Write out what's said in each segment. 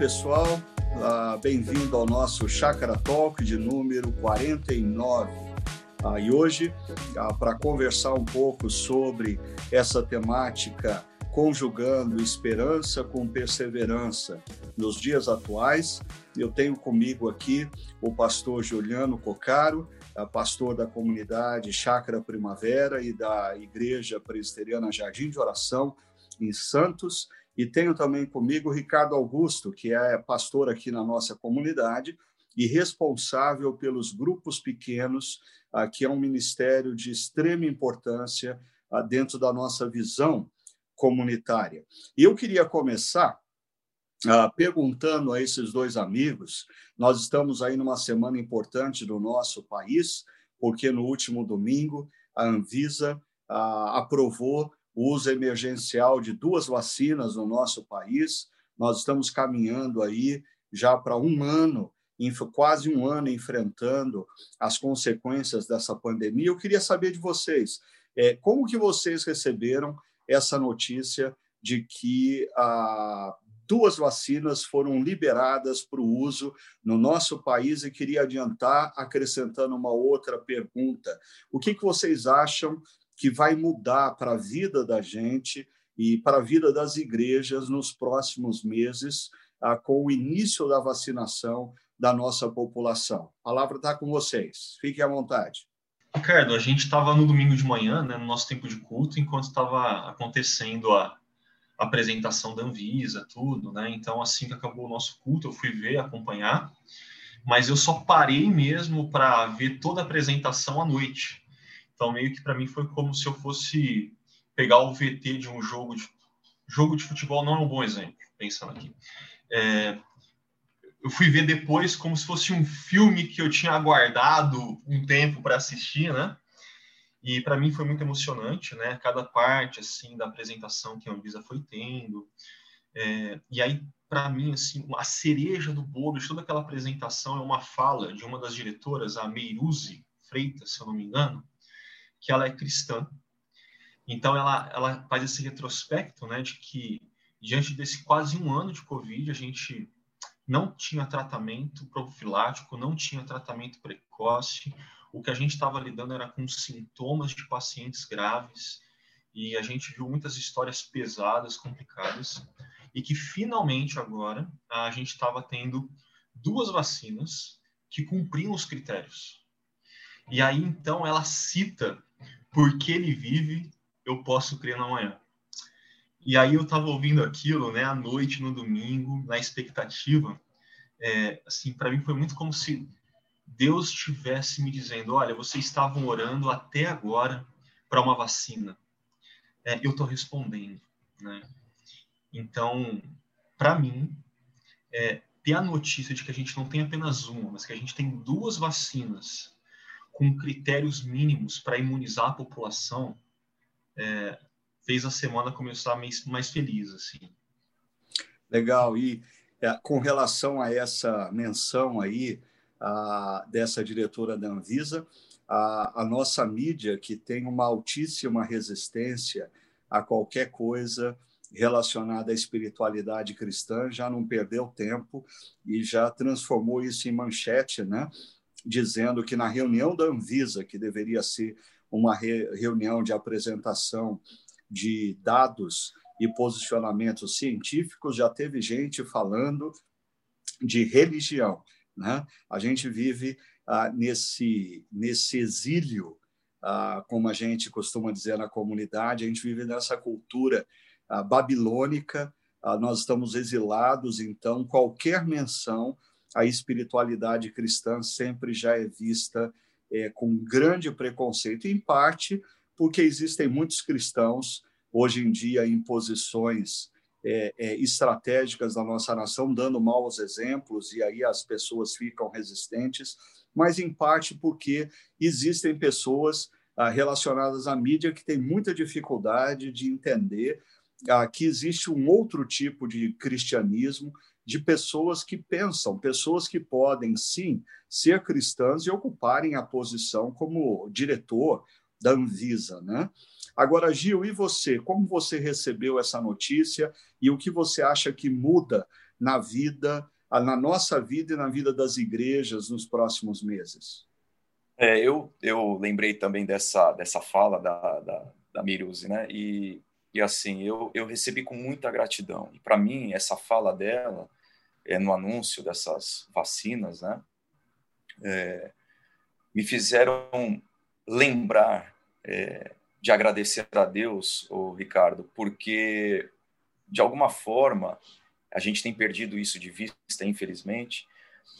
pessoal, uh, bem-vindo ao nosso Chácara Talk de número 49. Uh, e hoje, uh, para conversar um pouco sobre essa temática conjugando esperança com perseverança nos dias atuais, eu tenho comigo aqui o pastor Juliano Cocaro, pastor da comunidade Chácara Primavera e da Igreja Presbiteriana Jardim de Oração, em Santos, e tenho também comigo o Ricardo Augusto, que é pastor aqui na nossa comunidade e responsável pelos grupos pequenos, ah, que é um ministério de extrema importância ah, dentro da nossa visão comunitária. E eu queria começar ah, perguntando a esses dois amigos, nós estamos aí numa semana importante do nosso país, porque no último domingo a Anvisa aprovou uso emergencial de duas vacinas no nosso país. Nós estamos caminhando aí já para um ano, quase um ano, enfrentando as consequências dessa pandemia. Eu queria saber de vocês, é, como que vocês receberam essa notícia de que ah, duas vacinas foram liberadas para o uso no nosso país e queria adiantar acrescentando uma outra pergunta. O que vocês acham que vai mudar para a vida da gente e para a vida das igrejas nos próximos meses, ah, com o início da vacinação da nossa população. A palavra está com vocês. Fiquem à vontade. Ricardo, a gente estava no domingo de manhã, né, no nosso tempo de culto, enquanto estava acontecendo a apresentação da Anvisa, tudo, né? Então, assim que acabou o nosso culto, eu fui ver, acompanhar, mas eu só parei mesmo para ver toda a apresentação à noite. Então, meio que para mim foi como se eu fosse pegar o VT de um jogo de jogo de futebol não é um bom exemplo, pensando aqui. É, eu fui ver depois como se fosse um filme que eu tinha aguardado um tempo para assistir, né? E para mim foi muito emocionante, né? Cada parte assim da apresentação que a Anvisa foi tendo. É, e aí, para mim, assim, a cereja do bolo de toda aquela apresentação é uma fala de uma das diretoras, a Meiruzi Freitas, se eu não me engano, que ela é cristã. Então, ela, ela faz esse retrospecto né, de que, diante desse quase um ano de Covid, a gente não tinha tratamento profilático, não tinha tratamento precoce. O que a gente estava lidando era com sintomas de pacientes graves e a gente viu muitas histórias pesadas, complicadas, e que finalmente agora a gente estava tendo duas vacinas que cumpriam os critérios. E aí então ela cita porque ele vive, eu posso crer na manhã. E aí eu estava ouvindo aquilo, né, à noite, no domingo, na expectativa. É, assim, para mim foi muito como se Deus estivesse me dizendo: olha, vocês estavam orando até agora para uma vacina. É, eu estou respondendo, né? Então, para mim, é, ter a notícia de que a gente não tem apenas uma, mas que a gente tem duas vacinas com critérios mínimos para imunizar a população, é, fez a semana começar mais, mais feliz, assim. Legal. E é, com relação a essa menção aí a, dessa diretora da Anvisa, a, a nossa mídia, que tem uma altíssima resistência a qualquer coisa relacionada à espiritualidade cristã, já não perdeu tempo e já transformou isso em manchete, né? Dizendo que na reunião da Anvisa, que deveria ser uma re reunião de apresentação de dados e posicionamentos científicos, já teve gente falando de religião. Né? A gente vive ah, nesse, nesse exílio, ah, como a gente costuma dizer na comunidade, a gente vive nessa cultura ah, babilônica, ah, nós estamos exilados, então qualquer menção a espiritualidade cristã sempre já é vista é, com grande preconceito, em parte porque existem muitos cristãos hoje em dia em posições é, é, estratégicas da nossa nação, dando maus exemplos, e aí as pessoas ficam resistentes, mas em parte porque existem pessoas ah, relacionadas à mídia que têm muita dificuldade de entender ah, que existe um outro tipo de cristianismo de pessoas que pensam, pessoas que podem, sim, ser cristãs e ocuparem a posição como diretor da Anvisa, né? Agora, Gil, e você? Como você recebeu essa notícia e o que você acha que muda na vida, na nossa vida e na vida das igrejas nos próximos meses? É, eu, eu lembrei também dessa, dessa fala da, da, da Miruzi, né? E, e assim, eu, eu recebi com muita gratidão. E para mim, essa fala dela, é, no anúncio dessas vacinas, né? É, me fizeram lembrar é, de agradecer a Deus, o Ricardo, porque de alguma forma a gente tem perdido isso de vista, infelizmente,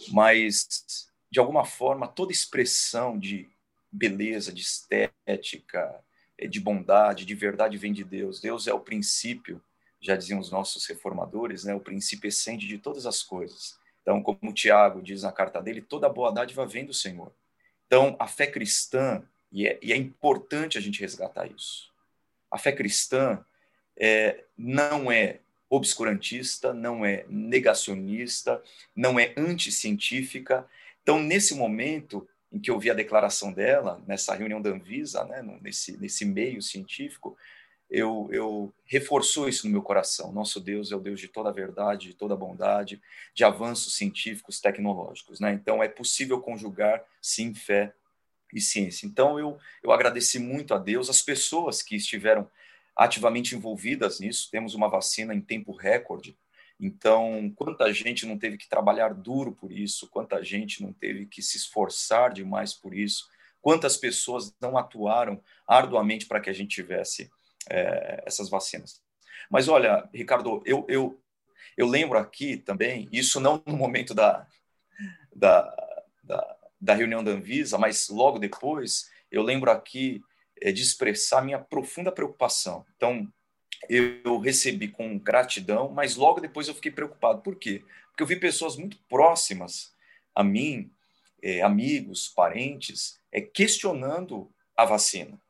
mas de alguma forma toda expressão de beleza, de estética, é, de bondade, de verdade vem de Deus. Deus é o princípio, já diziam os nossos reformadores, né, o princípio essente de todas as coisas. Então, como o Tiago diz na carta dele, toda boa dádiva vem do Senhor. Então, a fé cristã, e é, e é importante a gente resgatar isso, a fé cristã é, não é obscurantista, não é negacionista, não é anticientífica. Então, nesse momento em que eu vi a declaração dela, nessa reunião da Anvisa, né, nesse, nesse meio científico, eu, eu reforçou isso no meu coração. Nosso Deus é o Deus de toda a verdade, de toda a bondade, de avanços científicos, tecnológicos. Né? Então, é possível conjugar, sim, fé e ciência. Então, eu, eu agradeci muito a Deus, as pessoas que estiveram ativamente envolvidas nisso. Temos uma vacina em tempo recorde. Então, quanta gente não teve que trabalhar duro por isso, quanta gente não teve que se esforçar demais por isso, quantas pessoas não atuaram arduamente para que a gente tivesse é, essas vacinas. Mas olha, Ricardo, eu, eu, eu lembro aqui também, isso não no momento da, da, da, da reunião da Anvisa, mas logo depois, eu lembro aqui é, de expressar minha profunda preocupação. Então, eu recebi com gratidão, mas logo depois eu fiquei preocupado. Por quê? Porque eu vi pessoas muito próximas a mim, é, amigos, parentes, é, questionando a vacina.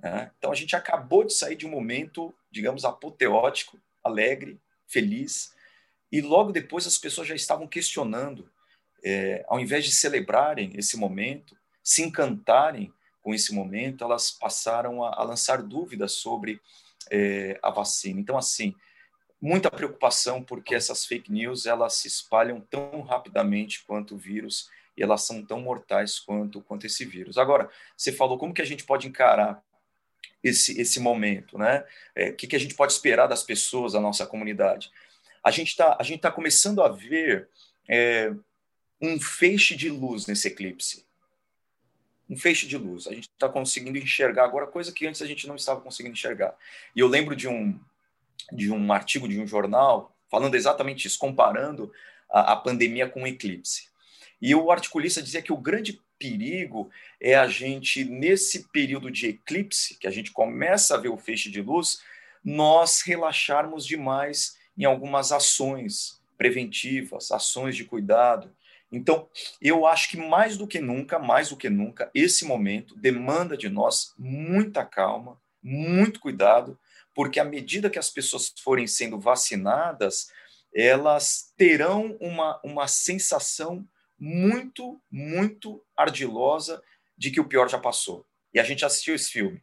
Né? Então, a gente acabou de sair de um momento, digamos, apoteótico, alegre, feliz, e logo depois as pessoas já estavam questionando, é, ao invés de celebrarem esse momento, se encantarem com esse momento, elas passaram a, a lançar dúvidas sobre é, a vacina. Então, assim, muita preocupação porque essas fake news elas se espalham tão rapidamente quanto o vírus e elas são tão mortais quanto quanto esse vírus. Agora, você falou como que a gente pode encarar esse, esse momento, né? É, o que, que a gente pode esperar das pessoas da nossa comunidade? A gente está tá começando a ver é, um feixe de luz nesse eclipse. Um feixe de luz. A gente está conseguindo enxergar agora coisa que antes a gente não estava conseguindo enxergar. E eu lembro de um de um artigo de um jornal falando exatamente isso, comparando a, a pandemia com o eclipse. E o articulista dizia que o grande perigo é a gente, nesse período de eclipse, que a gente começa a ver o feixe de luz, nós relaxarmos demais em algumas ações preventivas, ações de cuidado. Então, eu acho que mais do que nunca, mais do que nunca, esse momento demanda de nós muita calma, muito cuidado, porque à medida que as pessoas forem sendo vacinadas, elas terão uma, uma sensação muito, muito ardilosa de que o pior já passou. E a gente assistiu esse filme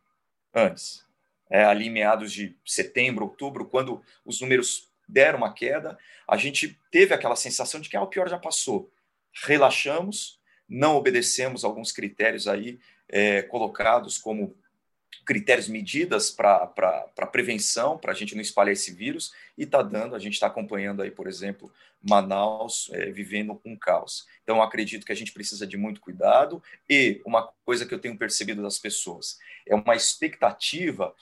antes, é, ali meados de setembro, outubro, quando os números deram uma queda, a gente teve aquela sensação de que ah, o pior já passou. Relaxamos, não obedecemos alguns critérios aí é, colocados como critérios, medidas para prevenção, para a gente não espalhar esse vírus, e está dando, a gente está acompanhando aí, por exemplo, Manaus é, vivendo um caos. Então, acredito que a gente precisa de muito cuidado, e uma coisa que eu tenho percebido das pessoas é uma expectativa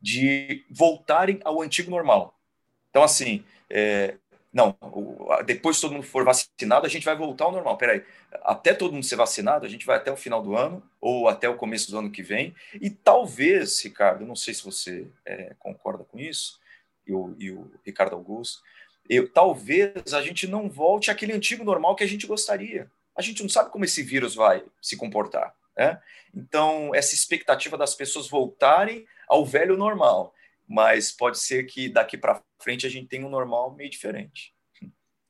de voltarem ao antigo normal. Então, assim, é, não, depois que todo mundo for vacinado, a gente vai voltar ao normal. Peraí, até todo mundo ser vacinado, a gente vai até o final do ano ou até o começo do ano que vem. E talvez, Ricardo, não sei se você é, concorda com isso, e o, e o Ricardo Augusto, eu, talvez a gente não volte àquele antigo normal que a gente gostaria. A gente não sabe como esse vírus vai se comportar. Né? Então, essa expectativa das pessoas voltarem ao velho normal mas pode ser que daqui para frente a gente tenha um normal meio diferente.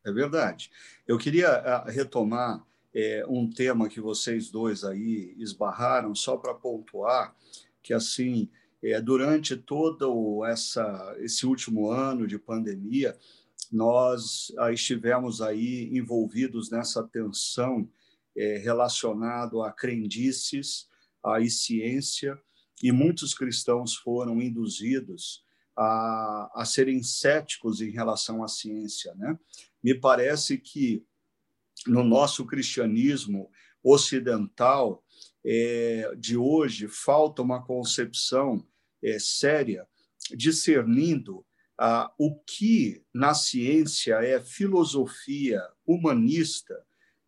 É verdade. Eu queria ah, retomar é, um tema que vocês dois aí esbarraram, só para pontuar que, assim, é, durante todo essa, esse último ano de pandemia, nós ah, estivemos aí envolvidos nessa tensão é, relacionado a crendices a ciência e muitos cristãos foram induzidos a, a serem céticos em relação à ciência. Né? Me parece que no nosso cristianismo ocidental é, de hoje falta uma concepção é, séria discernindo ah, o que na ciência é filosofia humanista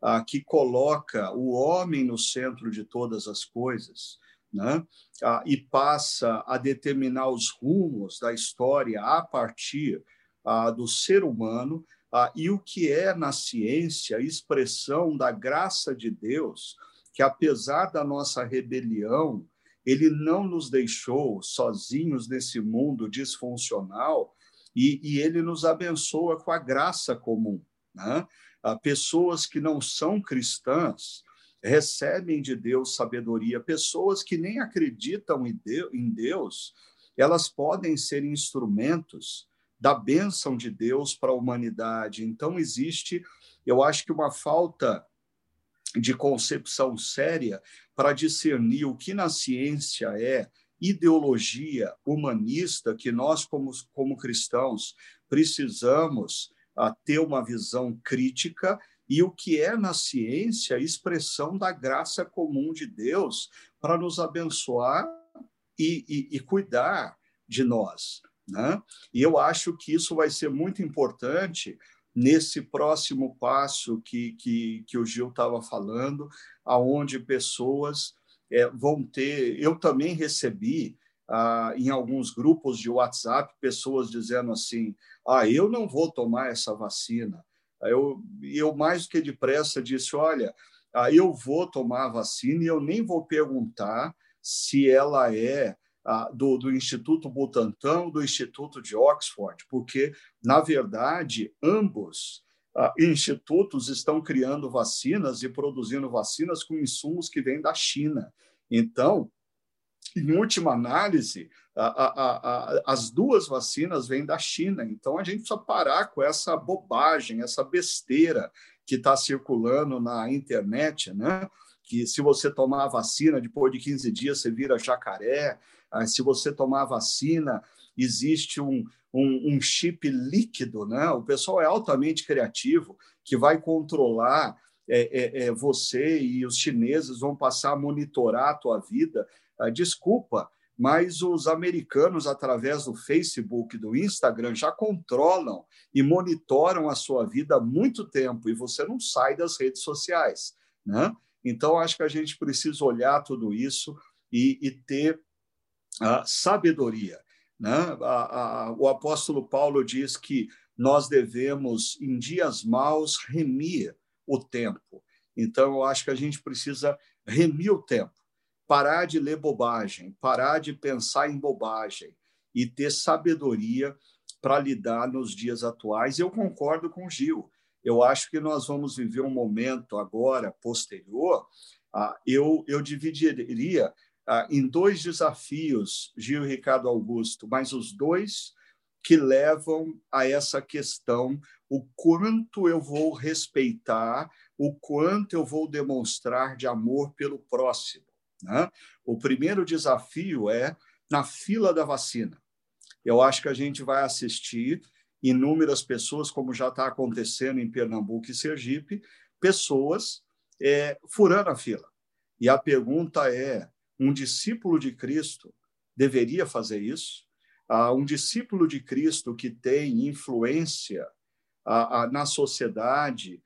ah, que coloca o homem no centro de todas as coisas né? ah, e passa a determinar os rumos da história a partir ah, do ser humano, ah, e o que é na ciência a expressão da graça de Deus, que apesar da nossa rebelião, ele não nos deixou sozinhos nesse mundo disfuncional e, e ele nos abençoa com a graça comum. Né? pessoas que não são cristãs, recebem de Deus sabedoria. Pessoas que nem acreditam em Deus, elas podem ser instrumentos da bênção de Deus para a humanidade. Então, existe, eu acho que uma falta de concepção séria para discernir o que na ciência é ideologia humanista que nós, como, como cristãos, precisamos a ter uma visão crítica e o que é na ciência a expressão da graça comum de Deus para nos abençoar e, e, e cuidar de nós. Né? E eu acho que isso vai ser muito importante nesse próximo passo que, que, que o Gil estava falando, aonde pessoas é, vão ter. Eu também recebi ah, em alguns grupos de WhatsApp pessoas dizendo assim: ah, eu não vou tomar essa vacina. Eu, eu mais do que depressa disse: olha, eu vou tomar a vacina e eu nem vou perguntar se ela é do, do Instituto Butantan do Instituto de Oxford, porque, na verdade, ambos ah, institutos estão criando vacinas e produzindo vacinas com insumos que vêm da China. Então, em última análise, a, a, a, as duas vacinas vêm da China. Então, a gente precisa parar com essa bobagem, essa besteira que está circulando na internet, né? que se você tomar a vacina, depois de 15 dias você vira jacaré, se você tomar a vacina, existe um, um, um chip líquido, né? o pessoal é altamente criativo, que vai controlar é, é, é, você e os chineses vão passar a monitorar a tua vida ah, desculpa, mas os americanos, através do Facebook, do Instagram, já controlam e monitoram a sua vida há muito tempo e você não sai das redes sociais. Né? Então, acho que a gente precisa olhar tudo isso e, e ter a sabedoria. Né? A, a, o apóstolo Paulo diz que nós devemos, em dias maus, remir o tempo. Então, eu acho que a gente precisa remir o tempo parar de ler bobagem, parar de pensar em bobagem e ter sabedoria para lidar nos dias atuais. Eu concordo com o Gil. Eu acho que nós vamos viver um momento agora, posterior. Ah, eu, eu dividiria ah, em dois desafios, Gil e Ricardo Augusto, mas os dois que levam a essa questão: o quanto eu vou respeitar, o quanto eu vou demonstrar de amor pelo próximo. Né? O primeiro desafio é na fila da vacina. Eu acho que a gente vai assistir inúmeras pessoas, como já está acontecendo em Pernambuco e Sergipe, pessoas é, furando a fila. E a pergunta é: um discípulo de Cristo deveria fazer isso? Ah, um discípulo de Cristo que tem influência ah, ah, na sociedade,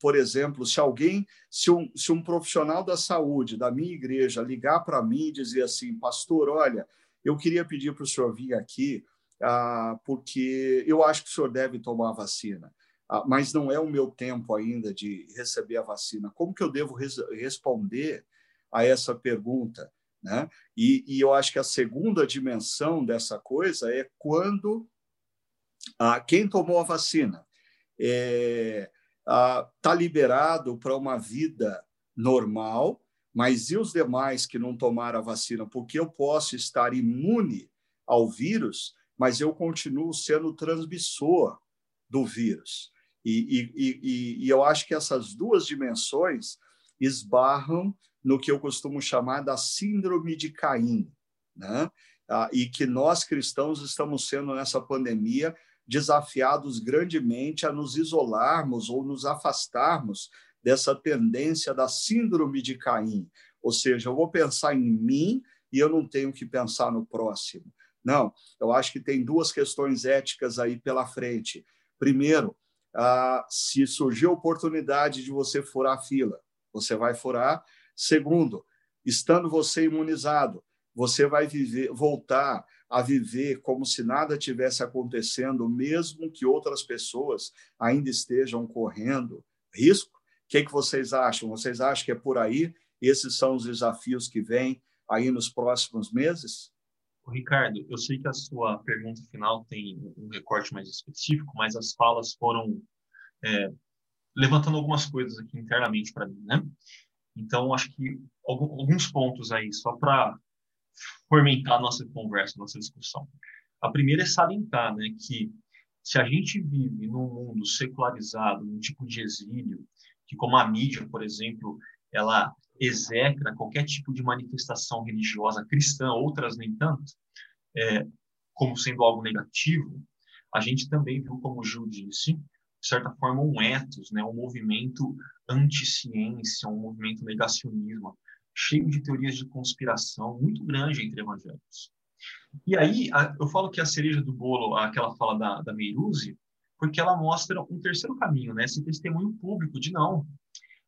por exemplo, se alguém, se um, se um profissional da saúde da minha igreja ligar para mim e dizer assim, pastor, olha, eu queria pedir para o senhor vir aqui, ah, porque eu acho que o senhor deve tomar a vacina, ah, mas não é o meu tempo ainda de receber a vacina. Como que eu devo res responder a essa pergunta? Né? E, e, eu acho que a segunda dimensão dessa coisa é quando ah, quem tomou a vacina é, está ah, liberado para uma vida normal, mas e os demais que não tomaram a vacina? Porque eu posso estar imune ao vírus, mas eu continuo sendo transmissor do vírus. E, e, e, e eu acho que essas duas dimensões esbarram no que eu costumo chamar da síndrome de Caim, né? Ah, e que nós cristãos estamos sendo nessa pandemia desafiados grandemente a nos isolarmos ou nos afastarmos dessa tendência da síndrome de Caim, ou seja, eu vou pensar em mim e eu não tenho que pensar no próximo. Não, eu acho que tem duas questões éticas aí pela frente. Primeiro, ah, se surgir a oportunidade de você furar a fila, você vai furar. Segundo, estando você imunizado, você vai viver, voltar a viver como se nada tivesse acontecendo, mesmo que outras pessoas ainda estejam correndo risco? O que, que vocês acham? Vocês acham que é por aí? Esses são os desafios que vêm aí nos próximos meses? Ricardo, eu sei que a sua pergunta final tem um recorte mais específico, mas as falas foram é, levantando algumas coisas aqui internamente para mim, né? Então, acho que alguns pontos aí, só para fomentar nossa conversa, nossa discussão. A primeira é salientar né, que se a gente vive num mundo secularizado, num tipo de exílio, que como a mídia, por exemplo, ela execra qualquer tipo de manifestação religiosa cristã, outras nem tanto, é, como sendo algo negativo, a gente também viu, como o Gil disse, de certa forma, um ethos, né, um movimento anti-ciência, um movimento negacionismo, cheio de teorias de conspiração muito grande entre evangélicos. E aí, a, eu falo que a cereja do bolo, aquela fala da, da porque ela mostra um terceiro caminho, né? Esse testemunho público de não,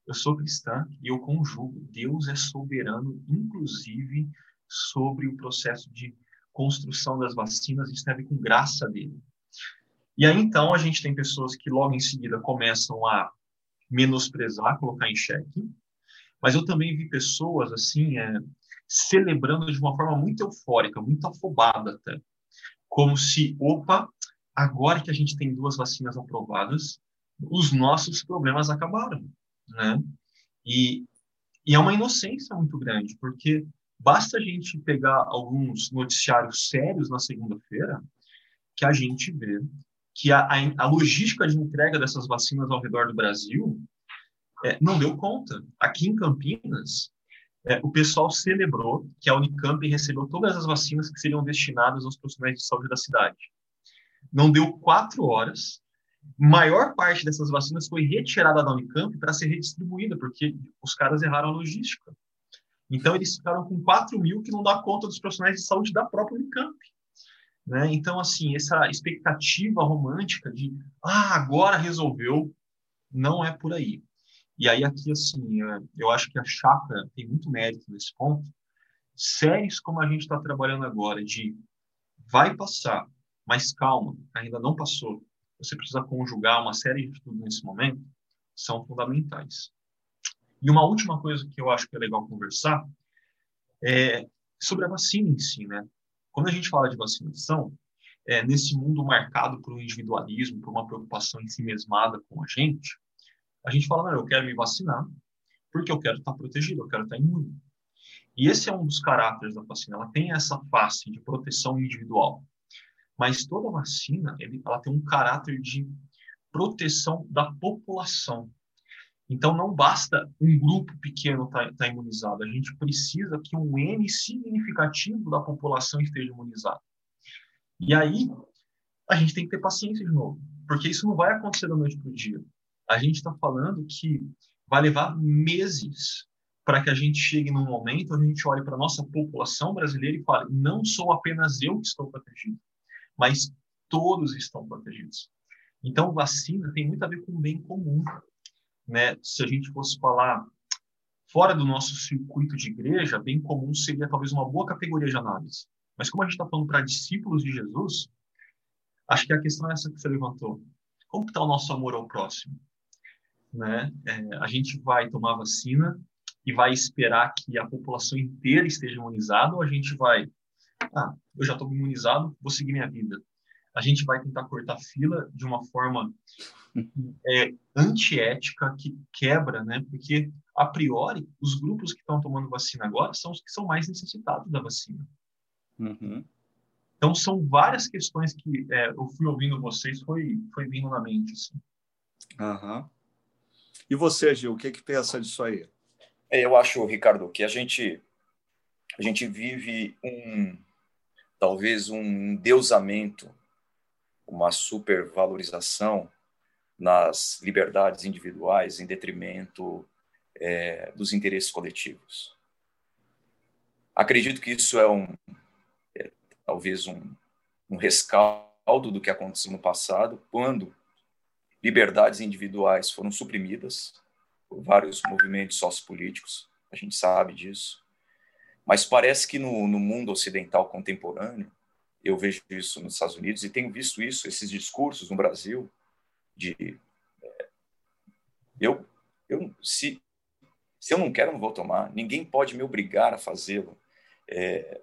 eu sou cristã e eu conjugo, Deus é soberano, inclusive sobre o processo de construção das vacinas, isso tem a ver com graça dele. E aí, então, a gente tem pessoas que logo em seguida começam a menosprezar, colocar em xeque, mas eu também vi pessoas assim é, celebrando de uma forma muito eufórica, muito afobada até, como se, opa, agora que a gente tem duas vacinas aprovadas, os nossos problemas acabaram, né? E, e é uma inocência muito grande, porque basta a gente pegar alguns noticiários sérios na segunda-feira que a gente vê que a, a, a, logística de entrega dessas vacinas ao redor do Brasil é, não deu conta. Aqui em Campinas, é, o pessoal celebrou que a Unicamp recebeu todas as vacinas que seriam destinadas aos profissionais de saúde da cidade. Não deu quatro horas. Maior parte dessas vacinas foi retirada da Unicamp para ser redistribuída, porque os caras erraram a logística. Então, eles ficaram com 4 mil que não dá conta dos profissionais de saúde da própria Unicamp. Né? Então, assim, essa expectativa romântica de, ah, agora resolveu, não é por aí. E aí aqui, assim, é, eu acho que a chácara tem muito mérito nesse ponto. Séries como a gente está trabalhando agora, de vai passar, mas calma, ainda não passou. Você precisa conjugar uma série de tudo nesse momento, são fundamentais. E uma última coisa que eu acho que é legal conversar é sobre a vacina em si, né? Quando a gente fala de vacinação, é, nesse mundo marcado por um individualismo, por uma preocupação em si mesmada com a gente, a gente fala, não, eu quero me vacinar porque eu quero estar protegido, eu quero estar imune. E esse é um dos caráteres da vacina. Ela tem essa face de proteção individual. Mas toda vacina, ela tem um caráter de proteção da população. Então, não basta um grupo pequeno estar tá, tá imunizado. A gente precisa que um N significativo da população esteja imunizado. E aí, a gente tem que ter paciência de novo, porque isso não vai acontecer da noite para o dia a gente está falando que vai levar meses para que a gente chegue num momento onde a gente olhe para a nossa população brasileira e fale: não sou apenas eu que estou protegido, mas todos estão protegidos. Então, vacina tem muito a ver com bem comum. Né? Se a gente fosse falar fora do nosso circuito de igreja, bem comum seria talvez uma boa categoria de análise. Mas como a gente está falando para discípulos de Jesus, acho que a questão é essa que você levantou. Como está o nosso amor ao próximo? Né? É, a gente vai tomar vacina e vai esperar que a população inteira esteja imunizada ou a gente vai, ah, eu já estou imunizado, vou seguir minha vida. A gente vai tentar cortar fila de uma forma é, antiética que quebra, né? Porque a priori os grupos que estão tomando vacina agora são os que são mais necessitados da vacina. Uhum. Então, são várias questões que é, eu fui ouvindo vocês, foi, foi vindo na mente. Assim. Uhum. E você, Gil, o que, que pensa disso aí? É, eu acho, Ricardo, que a gente, a gente vive um, talvez um deusamento, uma supervalorização nas liberdades individuais em detrimento é, dos interesses coletivos. Acredito que isso é um, é, talvez um, um rescaldo do que aconteceu no passado, quando liberdades individuais foram suprimidas por vários movimentos sociopolíticos, a gente sabe disso. Mas parece que no, no mundo ocidental contemporâneo, eu vejo isso nos Estados Unidos e tenho visto isso, esses discursos no Brasil, de é, eu, eu se, se eu não quero, não vou tomar. Ninguém pode me obrigar a fazê-lo. É,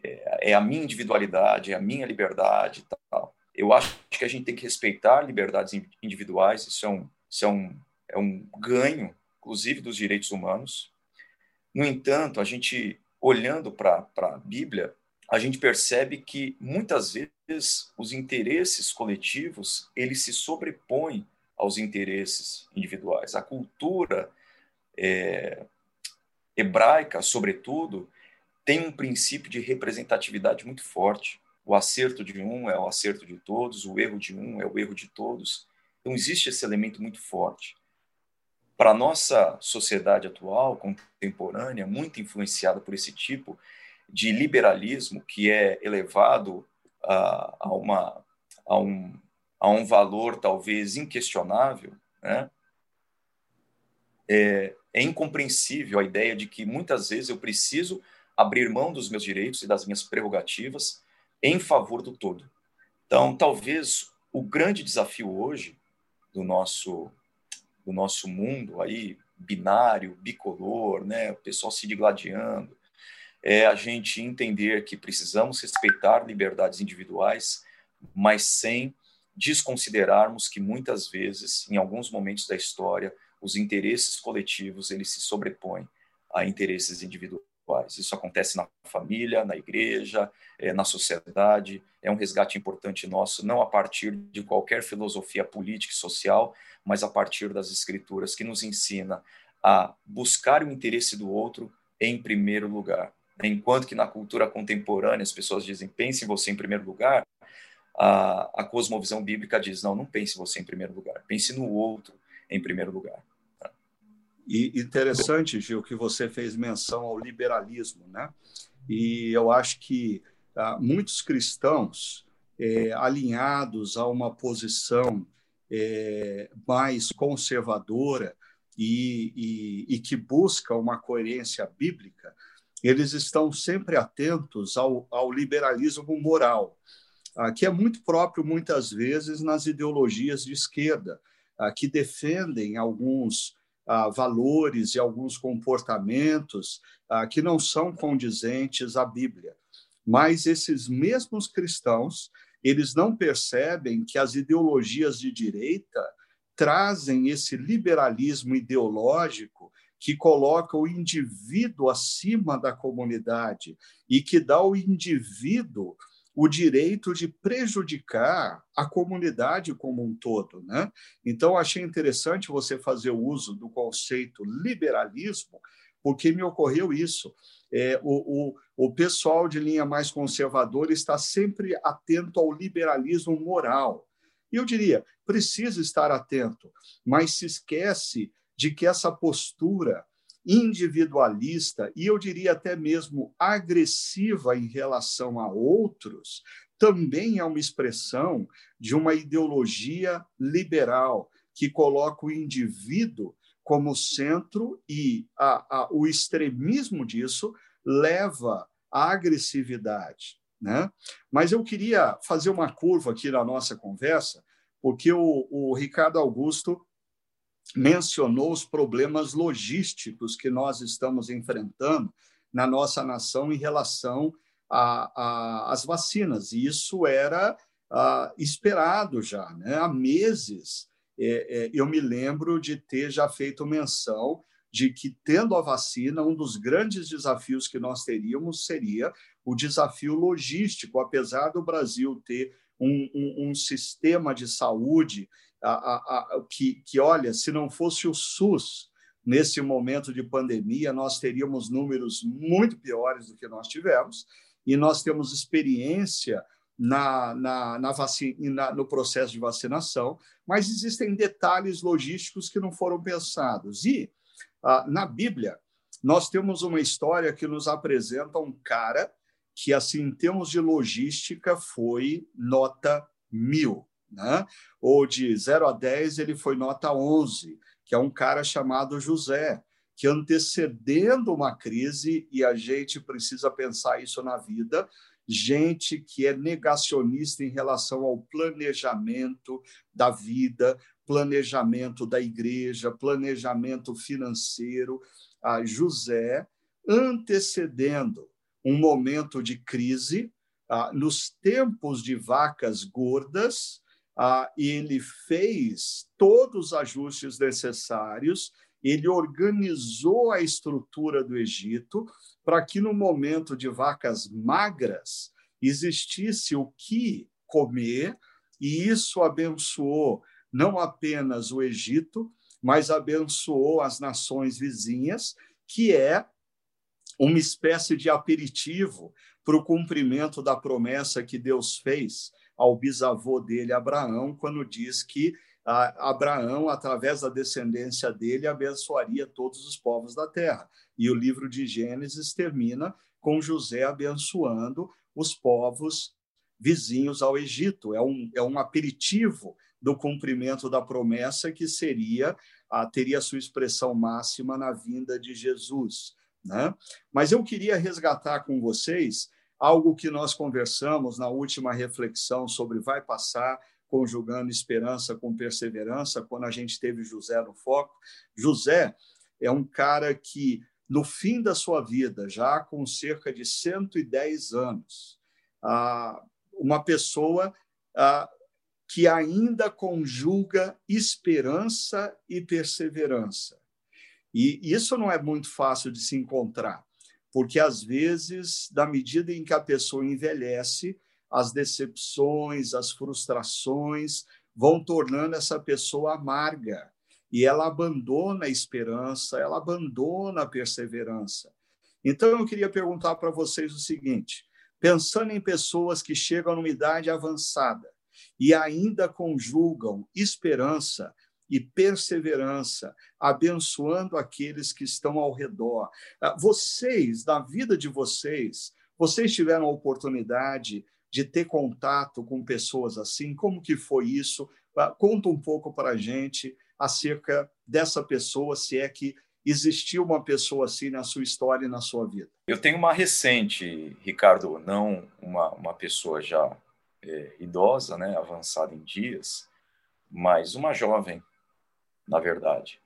é, é, a minha individualidade, é a minha liberdade, tal. Eu acho que a gente tem que respeitar liberdades individuais. Isso é um, isso é um, é um ganho, inclusive dos direitos humanos. No entanto, a gente olhando para a Bíblia, a gente percebe que muitas vezes os interesses coletivos eles se sobrepõem aos interesses individuais. A cultura é, hebraica, sobretudo, tem um princípio de representatividade muito forte. O acerto de um é o acerto de todos, o erro de um é o erro de todos. Então existe esse elemento muito forte. Para a nossa sociedade atual, contemporânea, muito influenciada por esse tipo de liberalismo que é elevado a, uma, a, um, a um valor talvez inquestionável, né? é, é incompreensível a ideia de que muitas vezes eu preciso abrir mão dos meus direitos e das minhas prerrogativas em favor do todo. Então, talvez o grande desafio hoje do nosso do nosso mundo aí binário, bicolor, né, o pessoal se digladiando, é a gente entender que precisamos respeitar liberdades individuais, mas sem desconsiderarmos que muitas vezes, em alguns momentos da história, os interesses coletivos eles se sobrepõem a interesses individuais. Isso acontece na família, na igreja, é, na sociedade. É um resgate importante nosso, não a partir de qualquer filosofia política e social, mas a partir das escrituras que nos ensina a buscar o interesse do outro em primeiro lugar. Enquanto que na cultura contemporânea as pessoas dizem pense em você em primeiro lugar, a, a cosmovisão bíblica diz não, não pense em você em primeiro lugar, pense no outro em primeiro lugar. E interessante, Gil, que você fez menção ao liberalismo, né? E eu acho que ah, muitos cristãos é, alinhados a uma posição é, mais conservadora e, e, e, que busca uma coerência bíblica, eles estão sempre atentos ao, ao liberalismo moral, ah, que é muito próprio, muitas vezes, nas ideologias de esquerda, ah, que defendem alguns valores e alguns comportamentos que não são condizentes à Bíblia. Mas esses mesmos cristãos, eles não percebem que as ideologias de direita trazem esse liberalismo ideológico que coloca o indivíduo acima da comunidade e que dá ao indivíduo o direito de prejudicar a comunidade como um todo. Né? Então, achei interessante você fazer uso do conceito liberalismo, porque me ocorreu isso. É, o, o, o pessoal de linha mais conservadora está sempre atento ao liberalismo moral. E eu diria, precisa estar atento, mas se esquece de que essa postura individualista e eu diria até mesmo agressiva em relação a outros também é uma expressão de uma ideologia liberal que coloca o indivíduo como centro e a, a, o extremismo disso leva à agressividade. Né? Mas eu queria fazer uma curva aqui na nossa conversa, porque o, o Ricardo Augusto mencionou os problemas logísticos que nós estamos enfrentando na nossa nação em relação às vacinas. E isso era ah, esperado já. Né? Há meses, é, é, eu me lembro de ter já feito menção de que, tendo a vacina, um dos grandes desafios que nós teríamos seria o desafio logístico, apesar do Brasil ter um, um, um sistema de saúde a, a, que, que, olha, se não fosse o SUS nesse momento de pandemia, nós teríamos números muito piores do que nós tivemos, e nós temos experiência na, na, na vacina, no processo de vacinação, mas existem detalhes logísticos que não foram pensados. E ah, na Bíblia, nós temos uma história que nos apresenta um cara que, assim, em termos de logística, foi nota mil. Né? Ou de 0 a 10, ele foi nota 11, que é um cara chamado José, que antecedendo uma crise, e a gente precisa pensar isso na vida, gente que é negacionista em relação ao planejamento da vida, planejamento da igreja, planejamento financeiro. A José, antecedendo um momento de crise, nos tempos de vacas gordas, ele fez todos os ajustes necessários. Ele organizou a estrutura do Egito para que, no momento de vacas magras, existisse o que comer, e isso abençoou não apenas o Egito, mas abençoou as nações vizinhas, que é uma espécie de aperitivo para o cumprimento da promessa que Deus fez ao bisavô dele, Abraão, quando diz que Abraão, através da descendência dele, abençoaria todos os povos da terra. E o livro de Gênesis termina com José abençoando os povos vizinhos ao Egito. É um, é um aperitivo do cumprimento da promessa que seria teria sua expressão máxima na vinda de Jesus. Né? Mas eu queria resgatar com vocês algo que nós conversamos na última reflexão sobre vai passar, conjugando esperança com perseverança, quando a gente teve José no foco. José é um cara que, no fim da sua vida, já com cerca de 110 anos, uma pessoa que ainda conjuga esperança e perseverança. E isso não é muito fácil de se encontrar, porque às vezes, da medida em que a pessoa envelhece, as decepções, as frustrações vão tornando essa pessoa amarga e ela abandona a esperança, ela abandona a perseverança. Então eu queria perguntar para vocês o seguinte: pensando em pessoas que chegam numa idade avançada e ainda conjugam esperança e perseverança, abençoando aqueles que estão ao redor. Ah, vocês, na vida de vocês, vocês tiveram a oportunidade de ter contato com pessoas assim? Como que foi isso? Ah, conta um pouco para a gente acerca dessa pessoa, se é que existiu uma pessoa assim na sua história e na sua vida. Eu tenho uma recente, Ricardo, não uma, uma pessoa já é, idosa, né, avançada em dias, mas uma jovem, na verdade,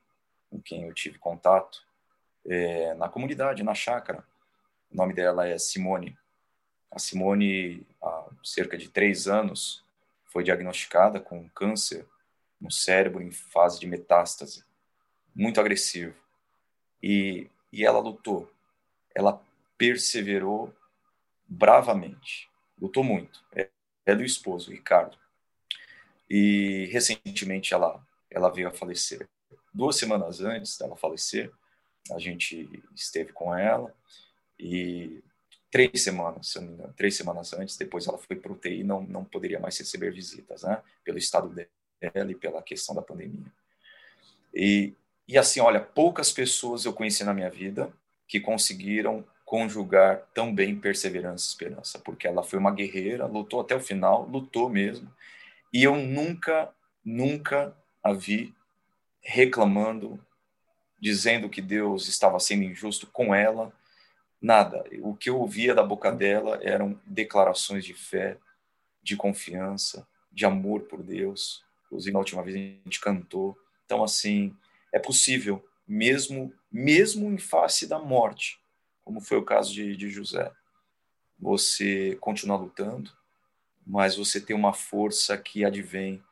com quem eu tive contato é, na comunidade, na chácara. O nome dela é Simone. A Simone, há cerca de três anos, foi diagnosticada com câncer no cérebro em fase de metástase, muito agressivo. E, e ela lutou, ela perseverou bravamente, lutou muito. É, é do esposo, Ricardo. E recentemente ela, ela veio a falecer. Duas semanas antes dela falecer, a gente esteve com ela e três semanas, se não me engano, três semanas antes, depois ela foi para o e não, não poderia mais receber visitas, né? Pelo estado dela e pela questão da pandemia. E, e assim, olha, poucas pessoas eu conheci na minha vida que conseguiram conjugar tão bem perseverança e esperança, porque ela foi uma guerreira, lutou até o final, lutou mesmo, e eu nunca, nunca a vi reclamando, dizendo que Deus estava sendo injusto com ela, Nada. O que eu ouvia da boca dela eram declarações de fé, de confiança, de amor por Deus. Inclusive, na última vez a gente cantou. Então, assim, é possível, mesmo, mesmo em face da morte, como foi o caso de, de José, você continuar lutando, mas você tem uma força que advém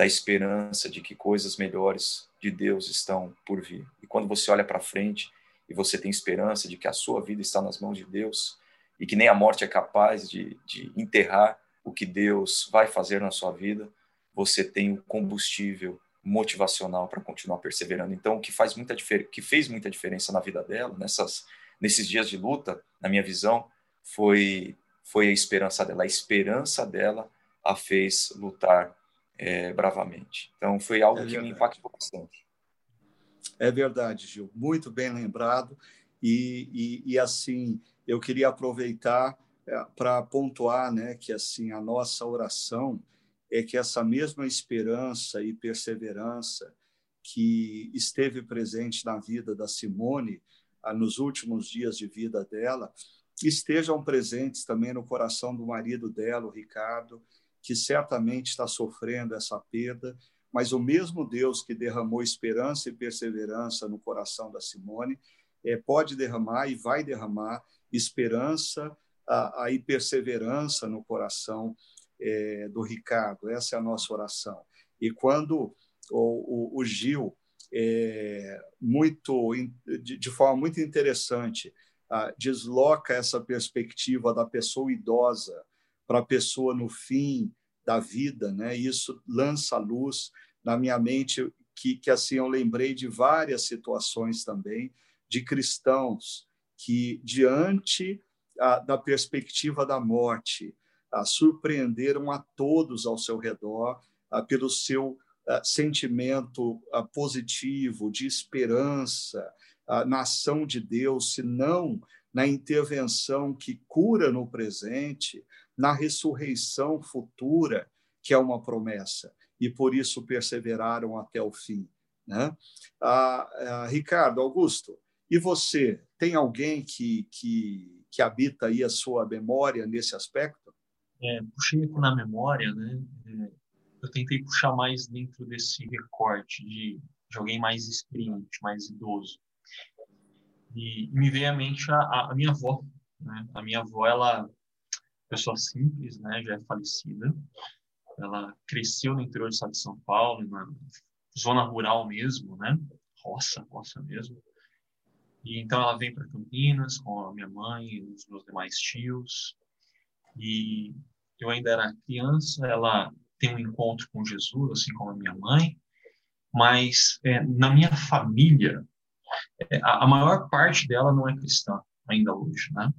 da esperança de que coisas melhores de Deus estão por vir. E quando você olha para frente e você tem esperança de que a sua vida está nas mãos de Deus e que nem a morte é capaz de, de enterrar o que Deus vai fazer na sua vida, você tem o combustível motivacional para continuar perseverando. Então, o que faz muita que fez muita diferença na vida dela, nessas nesses dias de luta, na minha visão, foi foi a esperança dela. A esperança dela a fez lutar é, bravamente. Então, foi algo é que me impactou bastante. É verdade, Gil. Muito bem lembrado. E, e, e assim, eu queria aproveitar é, para pontuar né, que assim a nossa oração é que essa mesma esperança e perseverança que esteve presente na vida da Simone ah, nos últimos dias de vida dela estejam presentes também no coração do marido dela, o Ricardo, que certamente está sofrendo essa perda, mas o mesmo Deus que derramou esperança e perseverança no coração da Simone é, pode derramar e vai derramar esperança a, a, e perseverança no coração é, do Ricardo. Essa é a nossa oração. E quando o, o, o Gil, é, muito de, de, forma muito interessante, ah, desloca essa perspectiva da pessoa idosa para a pessoa no fim da vida, né? Isso lança luz na minha mente que, que assim eu lembrei de várias situações também de cristãos que diante ah, da perspectiva da morte ah, surpreenderam a todos ao seu redor ah, pelo seu sentimento positivo de esperança na ação de Deus, se não na intervenção que cura no presente, na ressurreição futura, que é uma promessa, e por isso perseveraram até o fim. Né? Ah, ah, Ricardo, Augusto, e você, tem alguém que, que, que habita aí a sua memória nesse aspecto? É, puxei aqui na memória, né? É, eu tentei puxar mais dentro desse recorte de, de alguém mais experiente, mais idoso. E, me veio à mente a, a minha avó. Né? A minha avó, ela pessoa simples, né? Já é falecida. Ela cresceu no interior do estado de São Paulo, na zona rural mesmo, né? Roça, roça mesmo. E então ela vem para Campinas com a minha mãe e os meus demais tios. E eu ainda era criança, ela tem um encontro com Jesus, assim como a minha mãe. Mas é, na minha família, é, a, a maior parte dela não é cristã ainda hoje, né?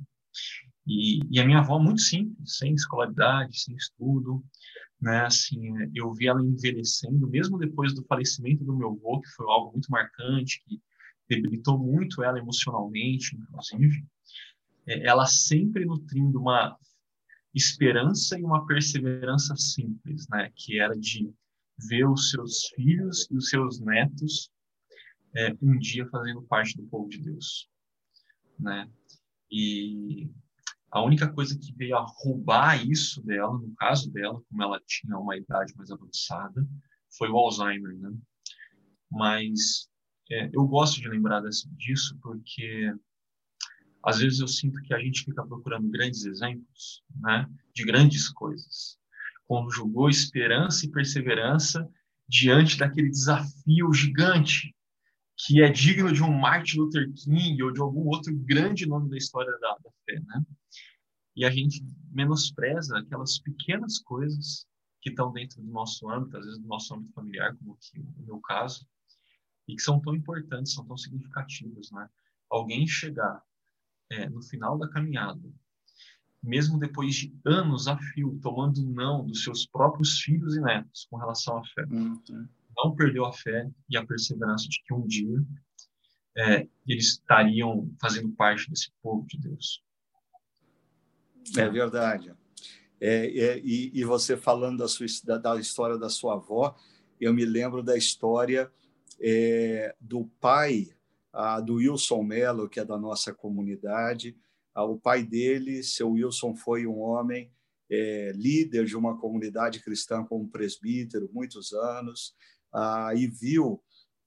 E, e, a minha avó muito simples, sem escolaridade, sem estudo, né? Assim, eu vi ela envelhecendo, mesmo depois do falecimento do meu avô, que foi algo muito marcante, que debilitou muito ela emocionalmente, inclusive. É, ela sempre nutrindo uma esperança e uma perseverança simples, né? Que era de ver os seus filhos e os seus netos é, um dia fazendo parte do povo de Deus, né? E a única coisa que veio a roubar isso dela, no caso dela, como ela tinha uma idade mais avançada, foi o Alzheimer, né? Mas é, eu gosto de lembrar desse, disso porque às vezes eu sinto que a gente fica procurando grandes exemplos, né? De grandes coisas. Conjugou esperança e perseverança diante daquele desafio gigante que é digno de um Martin Luther King ou de algum outro grande nome da história da, da fé, né? E a gente menospreza aquelas pequenas coisas que estão dentro do nosso âmbito, às vezes do nosso âmbito familiar, como aqui no meu caso, e que são tão importantes, são tão significativos, né? Alguém chegar é, no final da caminhada, mesmo depois de anos a fio, tomando não dos seus próprios filhos e netos com relação à fé, uhum não perdeu a fé e a perseverança de que um dia é, eles estariam fazendo parte desse povo de Deus. É verdade. É, é, e, e, você falando da, sua, da, da, história da sua avó, eu me lembro da história é, do pai a, do Wilson Mello, que é da nossa comunidade. A, o pai dele, seu Wilson, foi um homem é, líder de uma comunidade cristã como presbítero, muitos anos, ah, e viu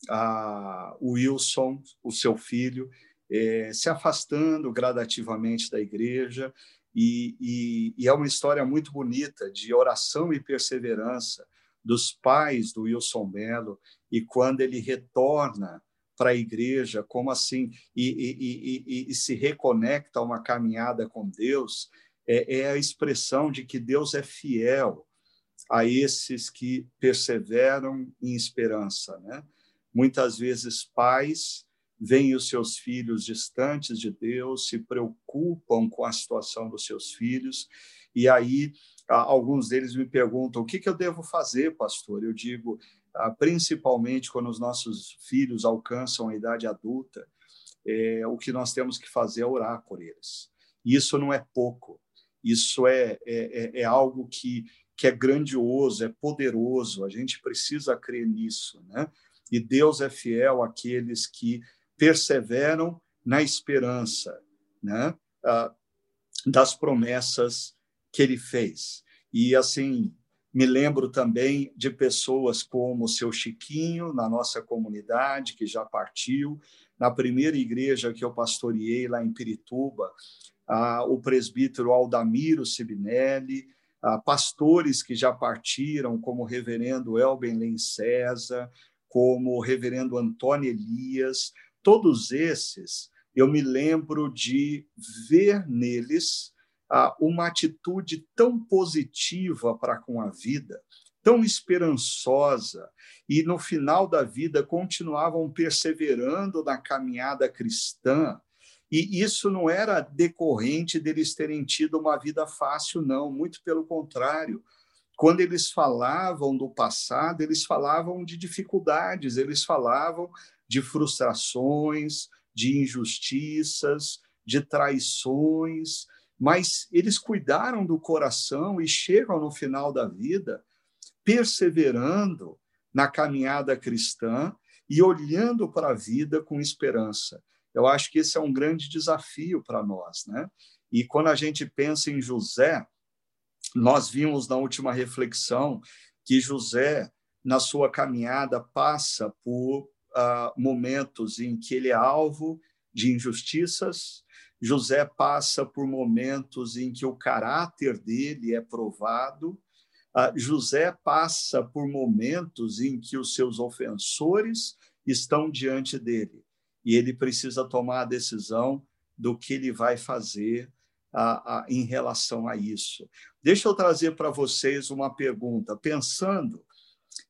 ah, o Wilson, o seu filho, eh, se afastando gradativamente da igreja, e, e, e, é uma história muito bonita de oração e perseverança dos pais do Wilson Mello e quando ele retorna para a igreja, como assim, e, e, se reconecta a uma caminhada com Deus, é, é a expressão de que Deus é fiel a esses que perseveram em esperança. Né? Muitas vezes, pais veem os seus filhos distantes de Deus, se preocupam com a situação dos seus filhos, e aí alguns deles me perguntam: o que, que eu devo fazer, pastor? Eu digo: ah, principalmente quando os nossos filhos alcançam a idade adulta, é, o que nós temos que fazer é orar por eles. Isso não é pouco, isso é, é, é, é algo que, que é grandioso, é poderoso, a gente precisa crer nisso. Né? E Deus é fiel àqueles que perseveram na esperança né? Ah, das promessas que ele fez. E assim, me lembro também de pessoas como o seu Chiquinho, na nossa comunidade, que já partiu. Na primeira igreja que eu pastoreei lá em Pirituba, ah, o presbítero Aldamiro Sibinelli, ah, pastores que já partiram, como o reverendo Elben Len César, como o reverendo Antônio Elias, todos esses, eu me lembro de ver neles uma atitude tão positiva para com a vida, tão esperançosa, e no final da vida continuavam perseverando na caminhada cristã. E isso não era decorrente deles terem tido uma vida fácil, não, muito pelo contrário. Quando eles falavam do passado, eles falavam de dificuldades, eles falavam de frustrações, de injustiças, de traições, mas eles cuidaram do coração e chegam no final da vida perseverando na caminhada cristã e olhando para a vida com esperança. Eu acho que esse é um grande desafio para nós, né? E quando a gente pensa em José, nós vimos na última reflexão que José, na sua caminhada, passa por uh, momentos em que ele é alvo de injustiças, José passa por momentos em que o caráter dele é provado, ah, José passa por momentos em que os seus ofensores estão diante dele e ele precisa tomar a decisão do que ele vai fazer a, a, em relação a isso. Deixa eu trazer para vocês uma pergunta, pensando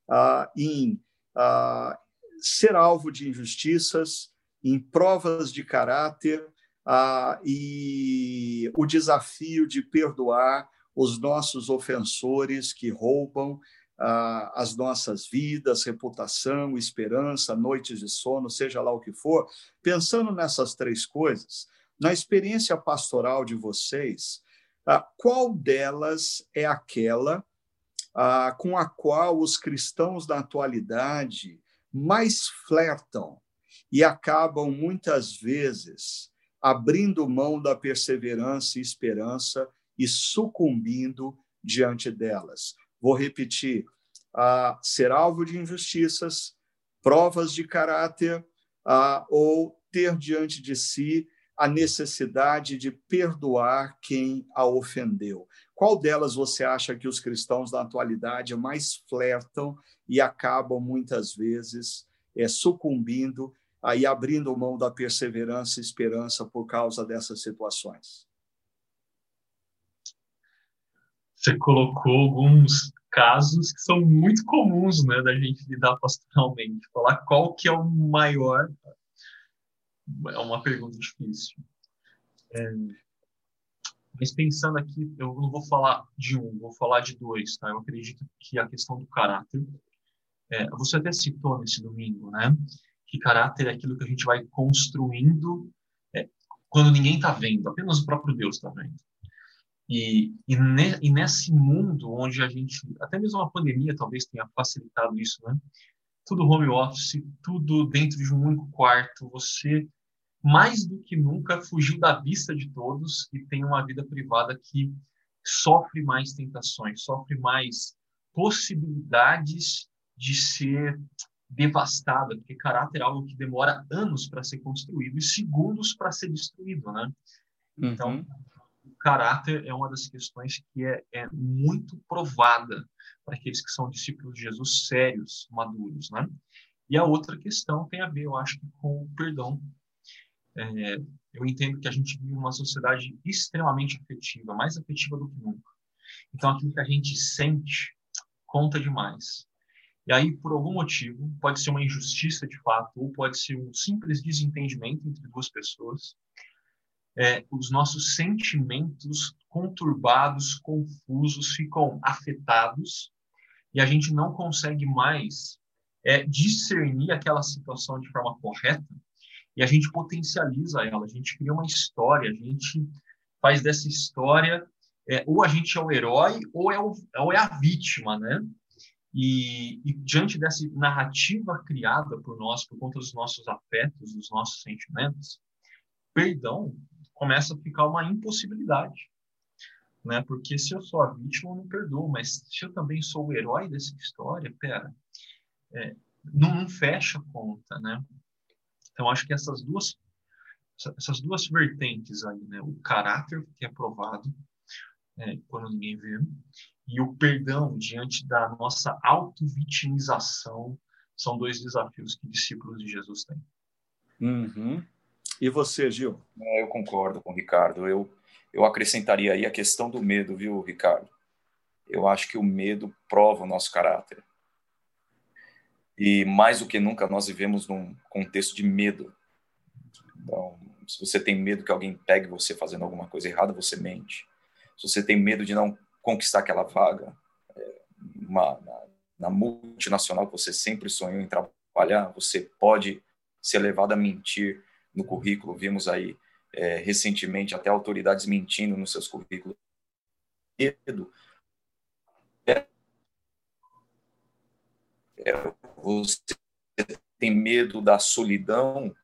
ah, em ah, ser alvo de injustiças, em provas de caráter, ah, e o desafio de perdoar os nossos ofensores que roubam ah, as nossas vidas, reputação, esperança, noites de sono, seja lá o que for. Pensando nessas três coisas, na experiência pastoral de vocês, ah, qual delas é aquela ah, com a qual os cristãos da atualidade mais flertam e acabam muitas vezes abrindo mão da perseverança e esperança e sucumbindo diante delas. Vou repetir: ser alvo de injustiças, provas de caráter, ou ter diante de si a necessidade de perdoar quem a ofendeu. Qual delas você acha que os cristãos da atualidade mais flertam e acabam muitas vezes é, sucumbindo aí abrindo mão da perseverança e esperança por causa dessas situações? Você colocou alguns casos que são muito comuns, né, da gente lidar pastoralmente. Falar qual que é o maior é uma pergunta difícil. É, mas pensando aqui, eu não vou falar de um, vou falar de dois, tá? Eu acredito que a questão do caráter, é, você até citou nesse domingo, né? que caráter é aquilo que a gente vai construindo é, quando ninguém está vendo, apenas o próprio Deus está vendo. E, e, ne, e, nesse mundo onde a gente, até mesmo a pandemia talvez tenha facilitado isso, né? Tudo home office, tudo dentro de um único quarto, você mais do que nunca fugiu da vista de todos e tem uma vida privada que sofre mais tentações, sofre mais possibilidades de ser devastada, porque caráter é algo que demora anos para ser construído e segundos para ser destruído, né? Então, uhum. o caráter é uma das questões que é, é muito provada para aqueles que são discípulos de Jesus sérios, maduros, né? E a outra questão tem a ver, eu acho, com o perdão. É, eu entendo que a gente vive uma sociedade extremamente afetiva, mais afetiva do que nunca. Então, aquilo que a gente sente conta demais. E aí, por algum motivo, pode ser uma injustiça de fato, ou pode ser um simples desentendimento entre duas pessoas, é, os nossos sentimentos conturbados, confusos, ficam afetados e a gente não consegue mais é, discernir aquela situação de forma correta e a gente potencializa ela, a gente cria uma história, a gente faz dessa história é, ou a gente é o herói ou é, o, ou é a vítima, né? E, e, diante dessa narrativa criada por nós, por conta dos nossos afetos, dos nossos sentimentos, perdão começa a ficar uma impossibilidade. Né? Porque se eu sou a vítima, eu não perdoo, mas se eu também sou o herói dessa história, pera, é, não, não, fecha a conta, né? Então, acho que essas duas, essas duas vertentes aí, né? O caráter que é provado é, quando ninguém vê, e o perdão diante da nossa auto-vitimização são dois desafios que discípulos de Jesus têm. Uhum. E você, Gil? É, eu concordo com o Ricardo. Eu, eu acrescentaria aí a questão do medo, viu, Ricardo? Eu acho que o medo prova o nosso caráter. E mais do que nunca nós vivemos num contexto de medo. Então, se você tem medo que alguém pegue você fazendo alguma coisa errada, você mente. Se você tem medo de não conquistar aquela vaga é, uma, na, na multinacional que você sempre sonhou em trabalhar, você pode ser levado a mentir no currículo. Vimos aí é, recentemente até autoridades mentindo nos seus currículos. Medo é, é, você tem medo da solidão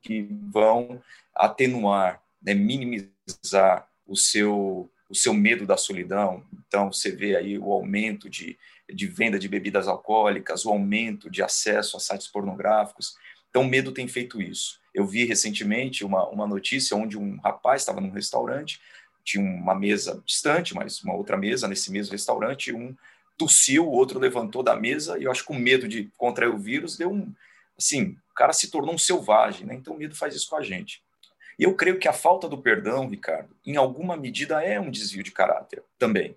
que vão atenuar, né, minimizar o seu o seu medo da solidão. Então, você vê aí o aumento de, de venda de bebidas alcoólicas, o aumento de acesso a sites pornográficos. Então, o medo tem feito isso. Eu vi recentemente uma, uma notícia onde um rapaz estava num restaurante, tinha uma mesa distante, mas uma outra mesa nesse mesmo restaurante, um tossiu, o outro levantou da mesa e eu acho que com medo de contrair o vírus, deu um. Assim, o cara se tornou um selvagem, né? Então, o medo faz isso com a gente. E eu creio que a falta do perdão, Ricardo, em alguma medida é um desvio de caráter também.